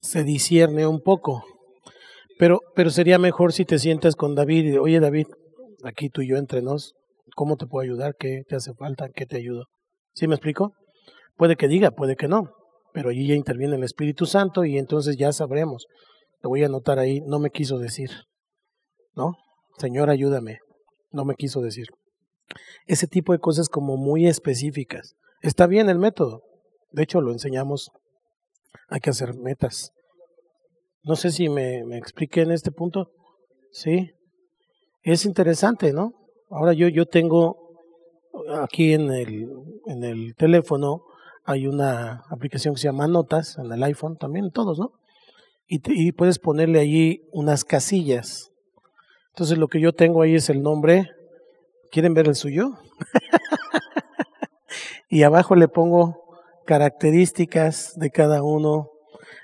A: Se discierne un poco. Pero, pero sería mejor si te sientas con David y, oye David, aquí tú y yo entre nos, ¿cómo te puedo ayudar? ¿Qué te hace falta? ¿Qué te ayudo? ¿Sí me explico? Puede que diga, puede que no, pero allí ya interviene el Espíritu Santo y entonces ya sabremos. Lo voy a anotar ahí, no me quiso decir. ¿No? Señor, ayúdame no me quiso decir. Ese tipo de cosas como muy específicas. Está bien el método. De hecho, lo enseñamos. Hay que hacer metas. No sé si me, expliqué en este punto. Sí. Es interesante, ¿no? Ahora yo, yo tengo aquí en el, en el teléfono, hay una aplicación que se llama Notas, en el iPhone también, todos, ¿no? Y, y puedes ponerle allí unas casillas entonces lo que yo tengo ahí es el nombre. ¿Quieren ver el suyo? y abajo le pongo características de cada uno,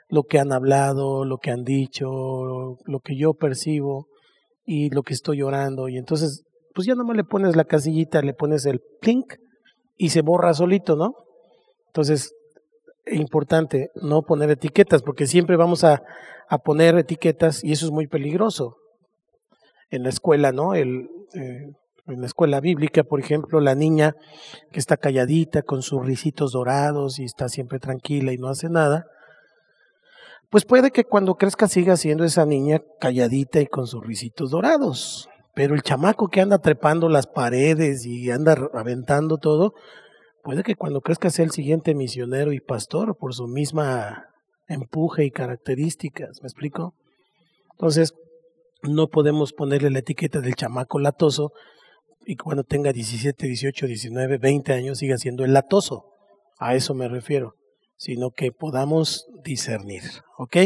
A: lo que han hablado, lo que han dicho, lo que yo percibo y lo que estoy orando. Y entonces, pues ya nomás le pones la casillita, le pones el plink y se borra solito, ¿no? Entonces, es importante no poner etiquetas, porque siempre vamos a, a poner etiquetas y eso es muy peligroso en la escuela, ¿no? El, eh, en la escuela bíblica, por ejemplo, la niña que está calladita con sus risitos dorados y está siempre tranquila y no hace nada, pues puede que cuando crezca siga siendo esa niña calladita y con sus risitos dorados. Pero el chamaco que anda trepando las paredes y anda aventando todo, puede que cuando crezca sea el siguiente misionero y pastor por su misma empuje y características. ¿Me explico? Entonces, no podemos ponerle la etiqueta del chamaco latoso y cuando tenga 17, 18, 19, 20 años siga siendo el latoso. A eso me refiero, sino que podamos discernir, ¿ok?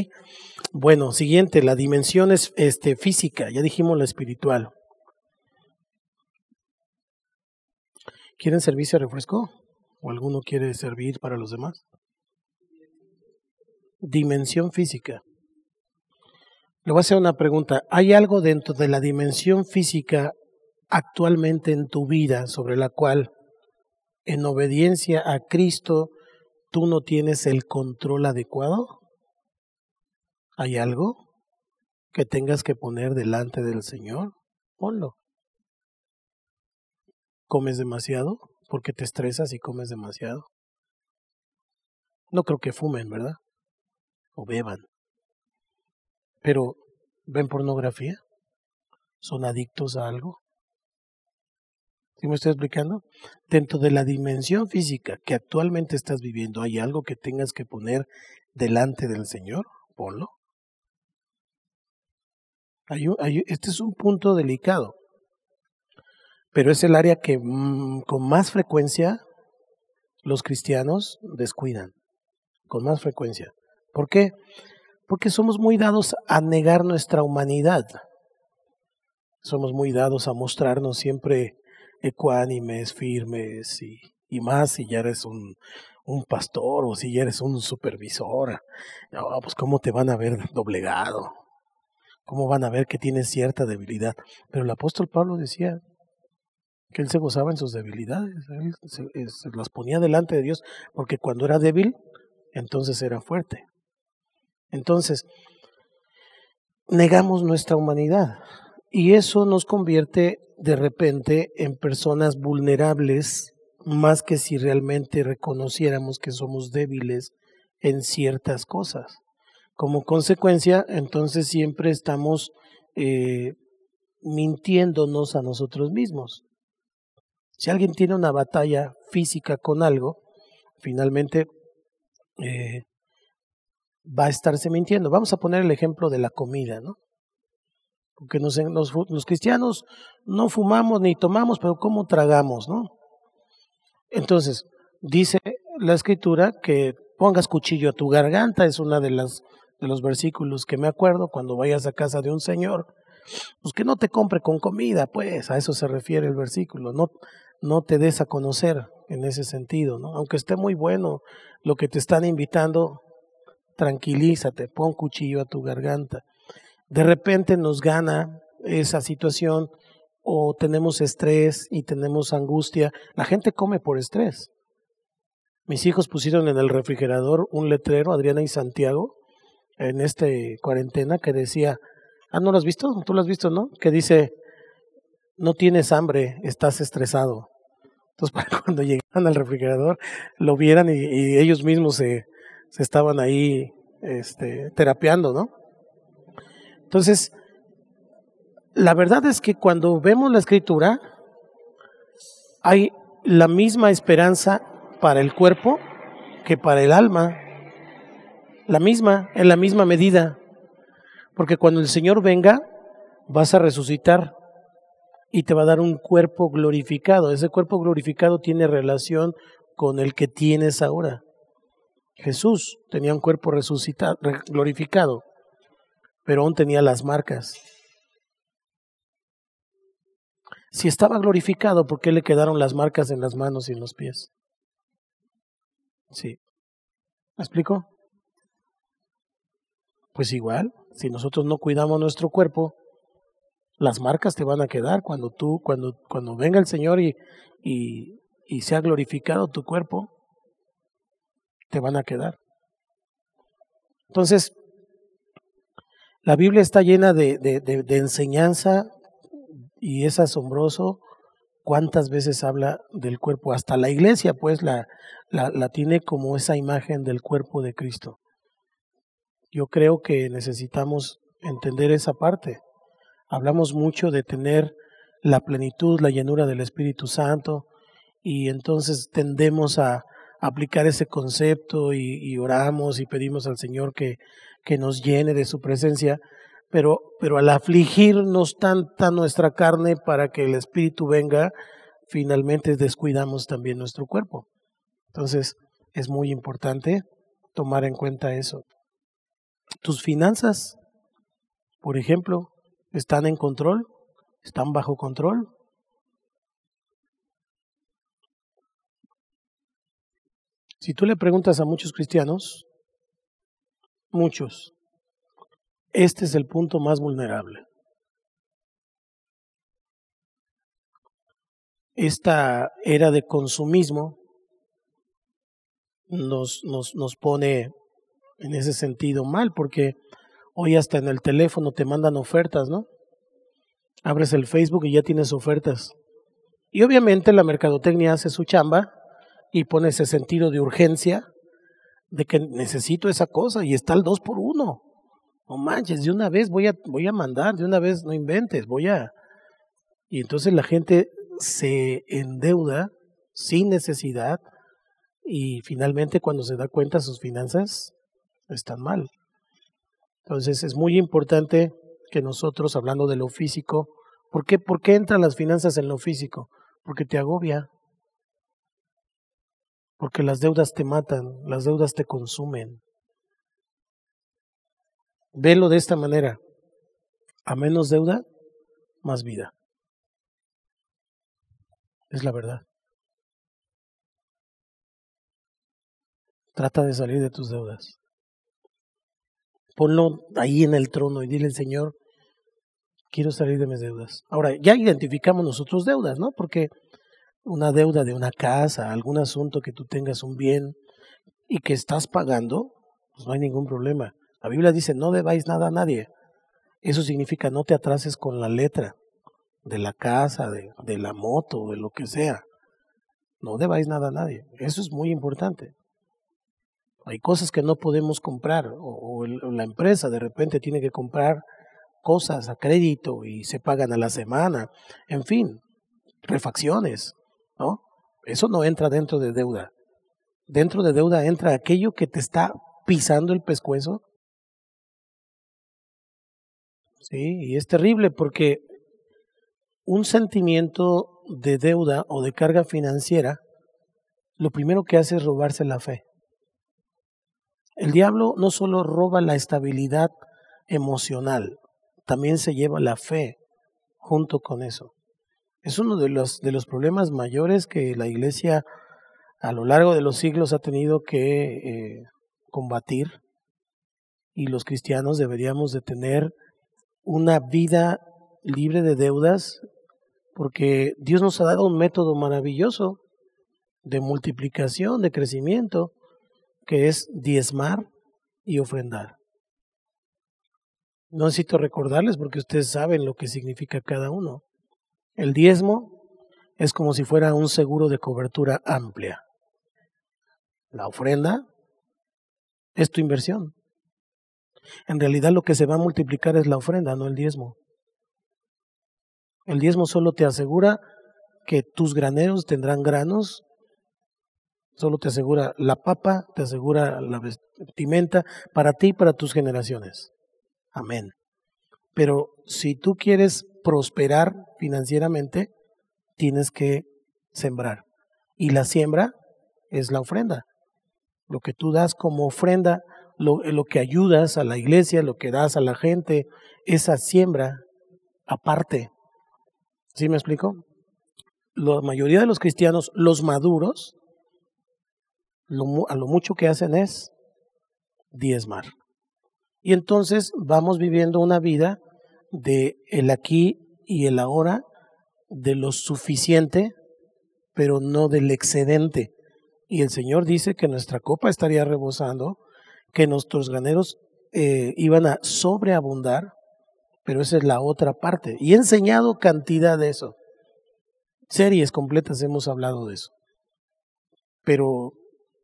A: Bueno, siguiente, la dimensión es este, física, ya dijimos la espiritual. ¿Quieren servicio de refresco? ¿O alguno quiere servir para los demás? Dimensión física. Le voy a hacer una pregunta. ¿Hay algo dentro de la dimensión física actualmente en tu vida sobre la cual, en obediencia a Cristo, tú no tienes el control adecuado? ¿Hay algo que tengas que poner delante del Señor? Ponlo. ¿Comes demasiado? Porque te estresas y comes demasiado. No creo que fumen, ¿verdad? O beban. Pero, ¿ven pornografía? ¿Son adictos a algo? ¿Sí me estoy explicando? Dentro de la dimensión física que actualmente estás viviendo, ¿hay algo que tengas que poner delante del Señor? Ponlo. este es un punto delicado, pero es el área que mm, con más frecuencia los cristianos descuidan, con más frecuencia. ¿Por qué? Porque somos muy dados a negar nuestra humanidad. Somos muy dados a mostrarnos siempre ecuánimes, firmes y, y más si ya eres un, un pastor o si ya eres un supervisor. Pues cómo te van a ver doblegado, cómo van a ver que tienes cierta debilidad. Pero el apóstol Pablo decía que él se gozaba en sus debilidades, él se las ponía delante de Dios, porque cuando era débil, entonces era fuerte. Entonces, negamos nuestra humanidad y eso nos convierte de repente en personas vulnerables más que si realmente reconociéramos que somos débiles en ciertas cosas. Como consecuencia, entonces siempre estamos eh, mintiéndonos a nosotros mismos. Si alguien tiene una batalla física con algo, finalmente eh, va a estarse mintiendo. Vamos a poner el ejemplo de la comida, ¿no? Porque nos, los cristianos no fumamos ni tomamos, pero ¿cómo tragamos, no? Entonces, dice la escritura que pongas cuchillo a tu garganta, es una de de los versículos que me acuerdo cuando vayas a casa de un señor, pues que no te compre con comida, pues a eso se refiere el versículo, no no te des a conocer en ese sentido, ¿no? Aunque esté muy bueno lo que te están invitando, tranquilízate, pon cuchillo a tu garganta. De repente nos gana esa situación o tenemos estrés y tenemos angustia. La gente come por estrés. Mis hijos pusieron en el refrigerador un letrero, Adriana y Santiago, en esta cuarentena que decía, ah, ¿no lo has visto? ¿Tú lo has visto, no? Que dice, no tienes hambre, estás estresado. Entonces, para cuando llegaran al refrigerador, lo vieran y, ellos mismos se, se, estaban ahí este, terapeando, ¿no? Entonces, la verdad es que cuando vemos la escritura, hay la misma esperanza para el cuerpo que para el alma. La misma, en la misma medida. Porque cuando el Señor venga, vas a resucitar y te va a dar un cuerpo glorificado. Ese cuerpo glorificado tiene relación con el que tienes ahora. Jesús tenía un cuerpo resucitado, glorificado, pero aún tenía las marcas. Si estaba glorificado, ¿por qué le quedaron las marcas en las manos y en los pies? Sí. ¿Me explico? Pues igual, si nosotros no cuidamos nuestro cuerpo, las marcas te van a quedar cuando tú, cuando, cuando venga el Señor y, y, y sea glorificado tu cuerpo, te van a quedar. Entonces, la Biblia está llena de, de, enseñanza y es asombroso cuántas veces habla del cuerpo. Hasta la iglesia, pues, la, la, la, tiene como esa imagen del cuerpo de Cristo. Yo creo que necesitamos entender esa parte. Hablamos mucho de tener la plenitud, la llenura del Espíritu Santo, y entonces tendemos a aplicar ese concepto y, oramos y pedimos al Señor que, que nos llene de su presencia, pero, pero al afligirnos tanta nuestra carne para que el Espíritu venga, finalmente descuidamos también nuestro cuerpo. Entonces, es muy importante tomar en cuenta eso. Tus finanzas, por ejemplo, están en control, están bajo control. Si tú le preguntas a muchos cristianos, muchos, este es el punto más vulnerable. Esta era de consumismo nos, nos, nos pone en ese sentido mal, porque hoy hasta en el teléfono te mandan ofertas, ¿no? Abres el Facebook y ya tienes ofertas. Y obviamente la mercadotecnia hace su chamba y pone ese sentido de urgencia de que necesito esa cosa y está el dos por uno no manches, de una vez voy a, voy a mandar, de una vez no inventes, voy a... Y entonces la gente se endeuda sin necesidad y finalmente cuando se da cuenta sus finanzas están mal. Entonces es muy importante que nosotros, hablando de lo físico, ¿por qué, ¿por qué entran las finanzas en lo físico? Porque te agobia, porque las deudas te matan, las deudas te consumen. Velo de esta manera. A menos deuda, más vida. Es la verdad. Trata de salir de tus deudas. Ponlo ahí en el trono y dile, Señor, quiero salir de mis deudas. Ahora, ya identificamos nosotros deudas, ¿no? Porque una deuda de una casa, algún asunto que tú tengas un bien y que estás pagando, pues no hay ningún problema. La Biblia dice, no debáis nada a nadie. Eso significa no te atrases con la letra de la casa, de, de la moto, de lo que sea. No debáis nada a nadie. Eso es muy importante. Hay cosas que no podemos comprar o, la empresa de repente tiene que comprar cosas a crédito y se pagan a la semana. En fin, refacciones, ¿no? Eso no entra dentro de deuda. Dentro de deuda entra aquello que te está pisando el pescuezo. Sí, y es terrible porque un sentimiento de deuda o de carga financiera, lo primero que hace es robarse la fe. El diablo no solo roba la estabilidad emocional, también se lleva la fe junto con eso. Es uno de los, de los problemas mayores que la iglesia a lo largo de los siglos ha tenido que eh, combatir y los cristianos deberíamos de tener una vida libre de deudas porque Dios nos ha dado un método maravilloso de multiplicación, de crecimiento, que es diezmar y ofrendar. No necesito recordarles porque ustedes saben lo que significa cada uno. El diezmo es como si fuera un seguro de cobertura amplia. La ofrenda es tu inversión. En realidad lo que se va a multiplicar es la ofrenda, no el diezmo. El diezmo solo te asegura que tus graneros tendrán granos Solo te asegura la papa, te asegura la vestimenta para ti y para tus generaciones. Amén. Pero si tú quieres prosperar financieramente, tienes que sembrar. Y la siembra es la ofrenda. Lo que tú das como ofrenda, lo, lo que ayudas a la iglesia, lo que das a la gente, esa siembra aparte. ¿Sí me explico? La mayoría de los cristianos, los maduros, a lo mucho que hacen es diezmar. Y entonces vamos viviendo una vida de el aquí y el ahora, de lo suficiente, pero no del excedente. Y el Señor dice que nuestra copa estaría rebosando, que nuestros graneros eh, iban a sobreabundar, pero esa es la otra parte. Y he enseñado cantidad de eso. Series completas hemos hablado de eso. Pero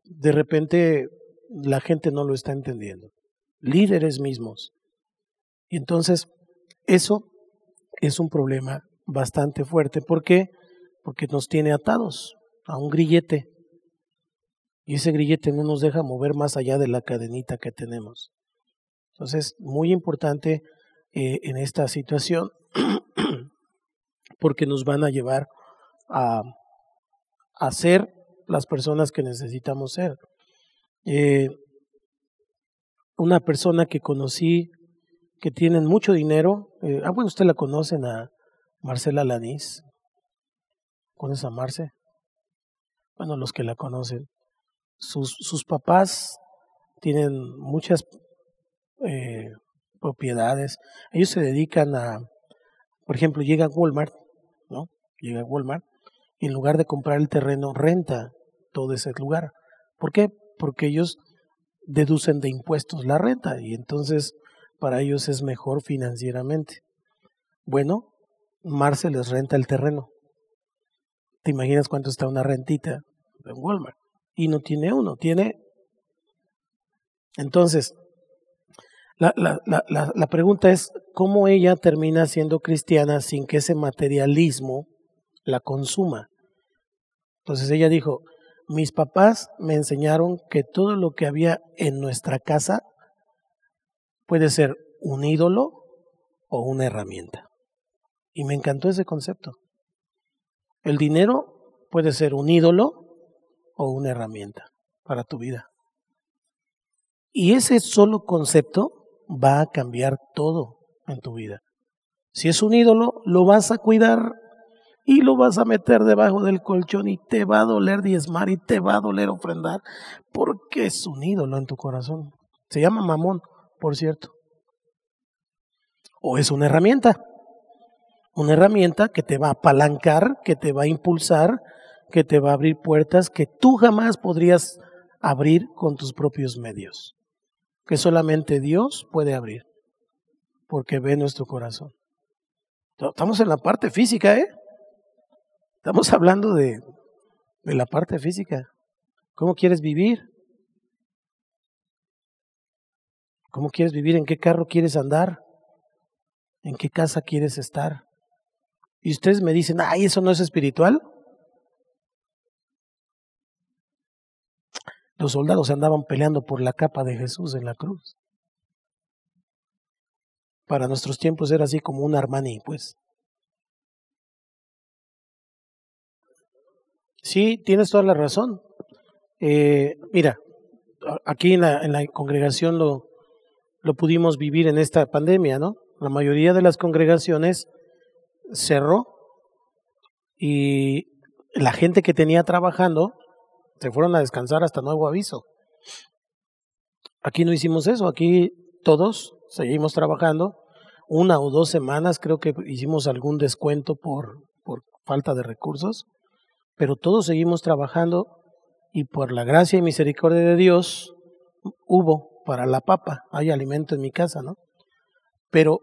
A: de repente la gente no lo está entendiendo. Líderes mismos. Y entonces, eso es un problema bastante fuerte. ¿Por qué? Porque nos tiene atados a un grillete. Y ese grillete no nos deja mover más allá de la cadenita que tenemos. Entonces, muy importante eh, en esta situación, porque nos van a llevar a, ser las personas que necesitamos ser. Eh, una persona que conocí que tienen mucho dinero, eh, ah, bueno, usted la conocen a Marcela Lanís. ¿Conoce a Marce? Bueno, los que la conocen. Sus, sus papás tienen muchas eh, propiedades. Ellos se dedican a, por ejemplo, llega a Walmart, ¿no? Llega a Walmart y en lugar de comprar el terreno, renta todo ese lugar. ¿Por qué? Porque ellos deducen de impuestos la renta y entonces para ellos es mejor financieramente. Bueno, Marce les renta el terreno. ¿Te imaginas cuánto está una rentita en Walmart? Y no tiene uno, tiene... Entonces, la, la, la, la, pregunta es, ¿cómo ella termina siendo cristiana sin que ese materialismo la consuma? Entonces ella dijo, mis papás me enseñaron que todo lo que había en nuestra casa puede ser un ídolo o una herramienta. Y me encantó ese concepto. El dinero puede ser un ídolo o una herramienta para tu vida. Y ese solo concepto va a cambiar todo en tu vida. Si es un ídolo, lo vas a cuidar y lo vas a meter debajo del colchón y te va a doler diezmar y te va a doler ofrendar porque es un ídolo en tu corazón. Se llama mamón, por cierto. O es una herramienta. Una herramienta que te va a apalancar, que te va a impulsar, que te va a abrir puertas que tú jamás podrías abrir con tus propios medios. Que solamente Dios puede abrir. Porque ve nuestro corazón. Estamos en la parte física, ¿eh? Estamos hablando de, de la parte física. ¿Cómo quieres vivir? ¿Cómo quieres vivir? ¿En qué carro quieres andar? ¿En qué casa quieres estar? Y ustedes me dicen, ay, eso no es espiritual. Los soldados andaban peleando por la capa de Jesús en la cruz. Para nuestros tiempos era así como un Armani, pues. Sí, tienes toda la razón. Eh, mira, aquí en la, en la congregación lo, lo pudimos vivir en esta pandemia, ¿no? La mayoría de las congregaciones cerró y la gente que tenía trabajando se fueron a descansar hasta nuevo aviso. Aquí no hicimos eso, aquí todos seguimos trabajando. Una o dos semanas creo que hicimos algún descuento por, por falta de recursos pero todos seguimos trabajando y por la gracia y misericordia de Dios hubo para la papa, hay alimento en mi casa, ¿no? Pero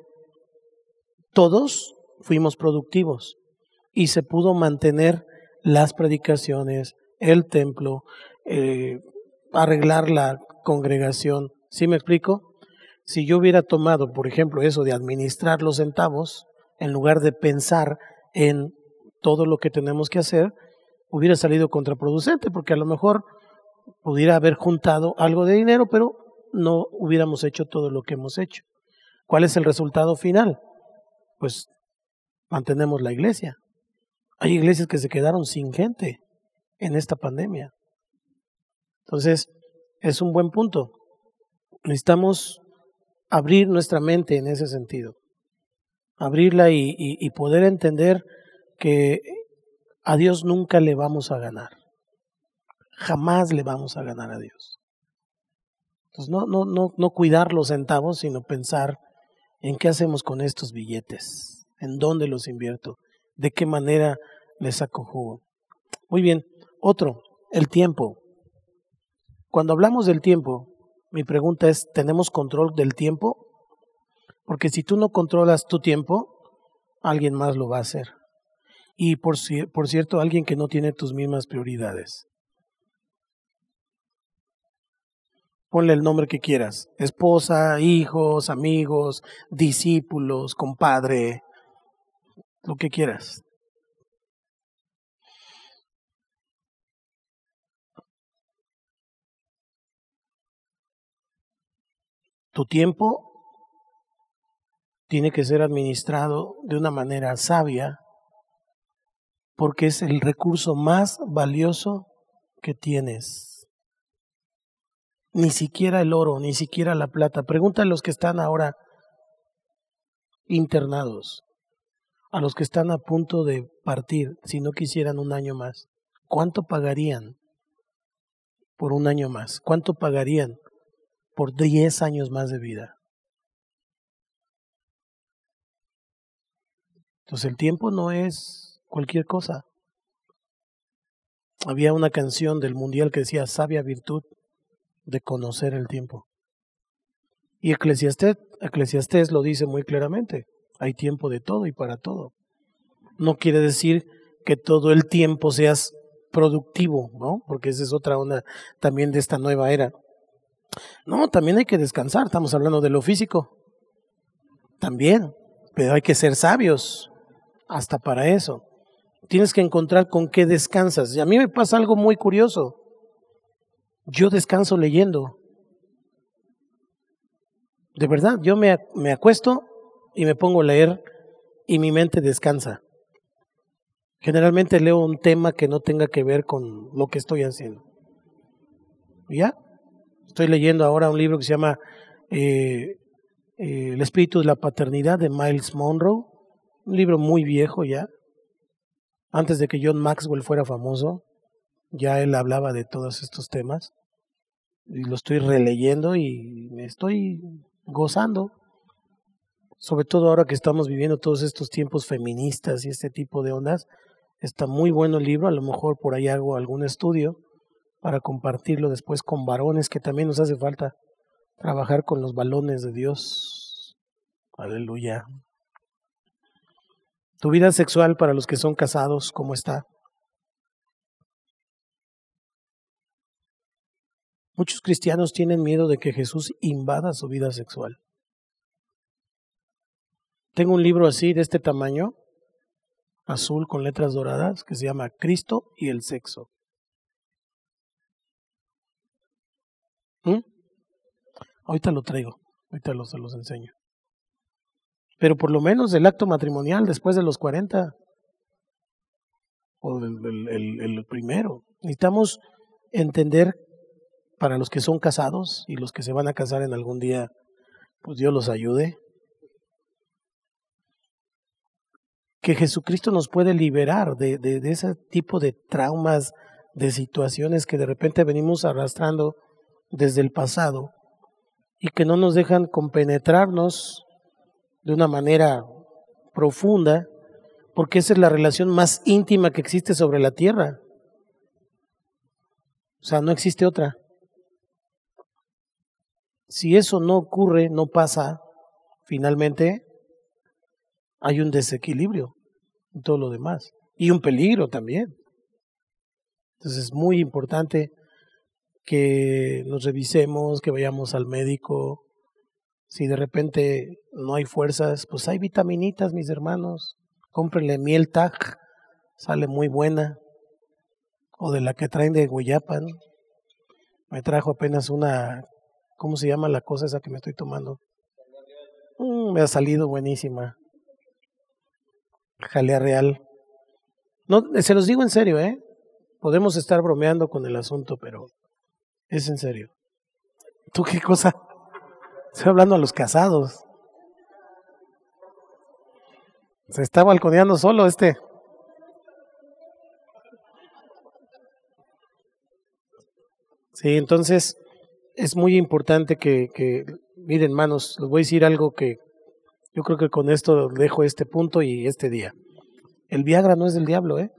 A: todos fuimos productivos y se pudo mantener las predicaciones, el templo, eh, arreglar la congregación. ¿Sí me explico? Si yo hubiera tomado, por ejemplo, eso de administrar los centavos, en lugar de pensar en todo lo que tenemos que hacer, hubiera salido contraproducente, porque a lo mejor pudiera haber juntado algo de dinero, pero no hubiéramos hecho todo lo que hemos hecho. ¿Cuál es el resultado final? Pues mantenemos la iglesia. Hay iglesias que se quedaron sin gente en esta pandemia. Entonces, es un buen punto. Necesitamos abrir nuestra mente en ese sentido. Abrirla y, y poder entender que a Dios nunca le vamos a ganar. Jamás le vamos a ganar a Dios. Entonces, no, no, no, no cuidar los centavos, sino pensar en qué hacemos con estos billetes, en dónde los invierto, de qué manera les saco jugo. Muy bien, otro, el tiempo. Cuando hablamos del tiempo, mi pregunta es, ¿tenemos control del tiempo? Porque si tú no controlas tu tiempo, alguien más lo va a hacer y por, por cierto alguien que no tiene tus mismas prioridades. Ponle el nombre que quieras, esposa, hijos, amigos, discípulos, compadre, lo que quieras. Tu tiempo tiene que ser administrado de una manera sabia porque es el recurso más valioso que tienes. Ni siquiera el oro, ni siquiera la plata. Pregunta a los que están ahora internados, a los que están a punto de partir, si no quisieran un año más, ¿cuánto pagarían por un año más? ¿Cuánto pagarían por diez años más de vida? Entonces el tiempo no es cualquier cosa. Había una canción del mundial que decía sabia virtud de conocer el tiempo. Y Eclesiastés, Eclesiastés lo dice muy claramente, hay tiempo de todo y para todo. No quiere decir que todo el tiempo seas productivo, ¿no? Porque esa es otra onda también de esta nueva era. No, también hay que descansar, estamos hablando de lo físico. También, pero hay que ser sabios hasta para eso tienes que encontrar con qué descansas. Y a mí me pasa algo muy curioso. Yo descanso leyendo. De verdad, yo me, me acuesto y me pongo a leer y mi mente descansa. Generalmente leo un tema que no tenga que ver con lo que estoy haciendo. ¿Ya? Estoy leyendo ahora un libro que se llama eh, eh, El espíritu de la paternidad de Miles Monroe, un libro muy viejo ya, antes de que John Maxwell fuera famoso, ya él hablaba de todos estos temas y lo estoy releyendo y me estoy gozando, sobre todo ahora que estamos viviendo todos estos tiempos feministas y este tipo de ondas, está muy bueno el libro, a lo mejor por ahí hago algún estudio para compartirlo después con varones que también nos hace falta trabajar con los balones de Dios. Aleluya. Tu vida sexual para los que son casados, ¿cómo está? Muchos cristianos tienen miedo de que Jesús invada su vida sexual. Tengo un libro así, de este tamaño, azul con letras doradas, que se llama Cristo y el sexo. ¿Mm? Ahorita lo traigo, ahorita los, se los enseño. Pero por lo menos el acto matrimonial después de los 40, o el primero. Necesitamos entender para los que son casados y los que se van a casar en algún día, pues Dios los ayude. Que Jesucristo nos puede liberar de, de, ese tipo de traumas, de situaciones que de repente venimos arrastrando desde el pasado y que no nos dejan compenetrarnos de una manera profunda, porque esa es la relación más íntima que existe sobre la tierra. O sea, no existe otra. Si eso no ocurre, no pasa, finalmente hay un desequilibrio en todo lo demás y un peligro también. Entonces es muy importante que nos revisemos, que vayamos al médico. Si de repente no hay fuerzas, pues hay vitaminitas, mis hermanos. Cómprenle miel TAC, sale muy buena. O de la que traen de Guayapan. Me trajo apenas una ¿Cómo se llama la cosa esa que me estoy tomando? Mm, me ha salido buenísima. Jalea real. No, se los digo en serio, ¿eh? Podemos estar bromeando con el asunto, pero es en serio. ¿Tú qué cosa? Estoy hablando a los casados. Se está balconeando solo este. Sí, entonces es muy importante que, miren, hermanos, les voy a decir algo que yo creo que con esto dejo este punto y este día. El Viagra no es del diablo, ¿eh?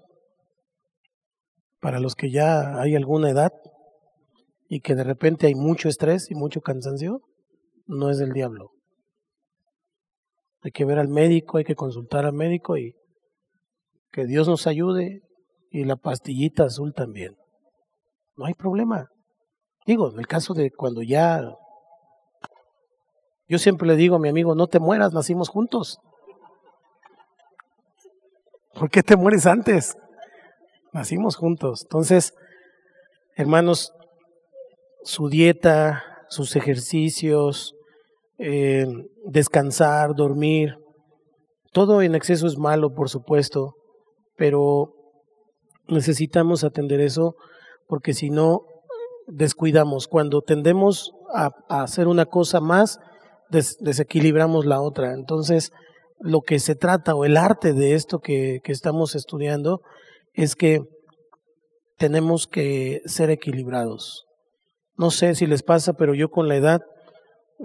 A: Para los que ya hay alguna edad y que de repente hay mucho estrés y mucho cansancio, no es del diablo. Hay que ver al médico, hay que consultar al médico y que Dios nos ayude y la pastillita azul también. No hay problema. Digo, en el caso de cuando ya... Yo siempre le digo a mi amigo, no te mueras, nacimos juntos. ¿Por qué te mueres antes? Nacimos juntos. Entonces, hermanos, su dieta, sus ejercicios, eh, descansar, dormir, todo en exceso es malo, por supuesto, pero necesitamos atender eso porque si no, descuidamos. Cuando tendemos a, hacer una cosa más, desequilibramos la otra. Entonces, lo que se trata o el arte de esto que, que estamos estudiando es que tenemos que ser equilibrados. No sé si les pasa, pero yo con la edad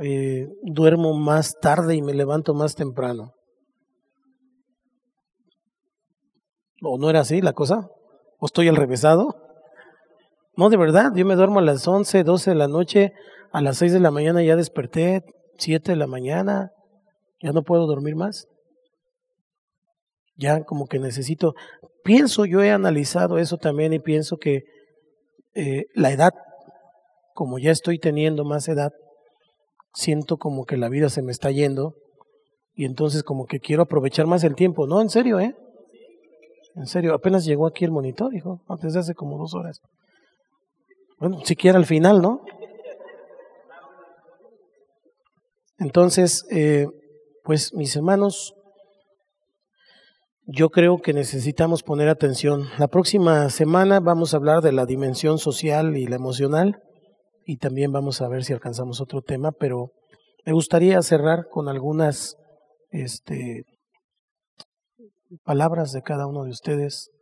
A: eh, duermo más tarde y me levanto más temprano. ¿O no era así la cosa? ¿O estoy al revésado? No, de verdad, yo me duermo a las 11, 12 de la noche, a las 6 de la mañana ya desperté, 7 de la mañana, ya no puedo dormir más. Ya como que necesito, pienso, yo he analizado eso también y pienso que eh, la edad, como ya estoy teniendo más edad, siento como que la vida se me está yendo y entonces como que quiero aprovechar más el tiempo. No, en serio, ¿eh? En serio, apenas llegó aquí el monitor, hijo, antes de hace como dos horas. Bueno, siquiera al final, ¿no? Entonces, eh, pues mis hermanos, yo creo que necesitamos poner atención. La próxima semana vamos a hablar de la dimensión social y la emocional y también vamos a ver si alcanzamos otro tema, pero Me gustaría cerrar con algunas este, palabras de cada uno de ustedes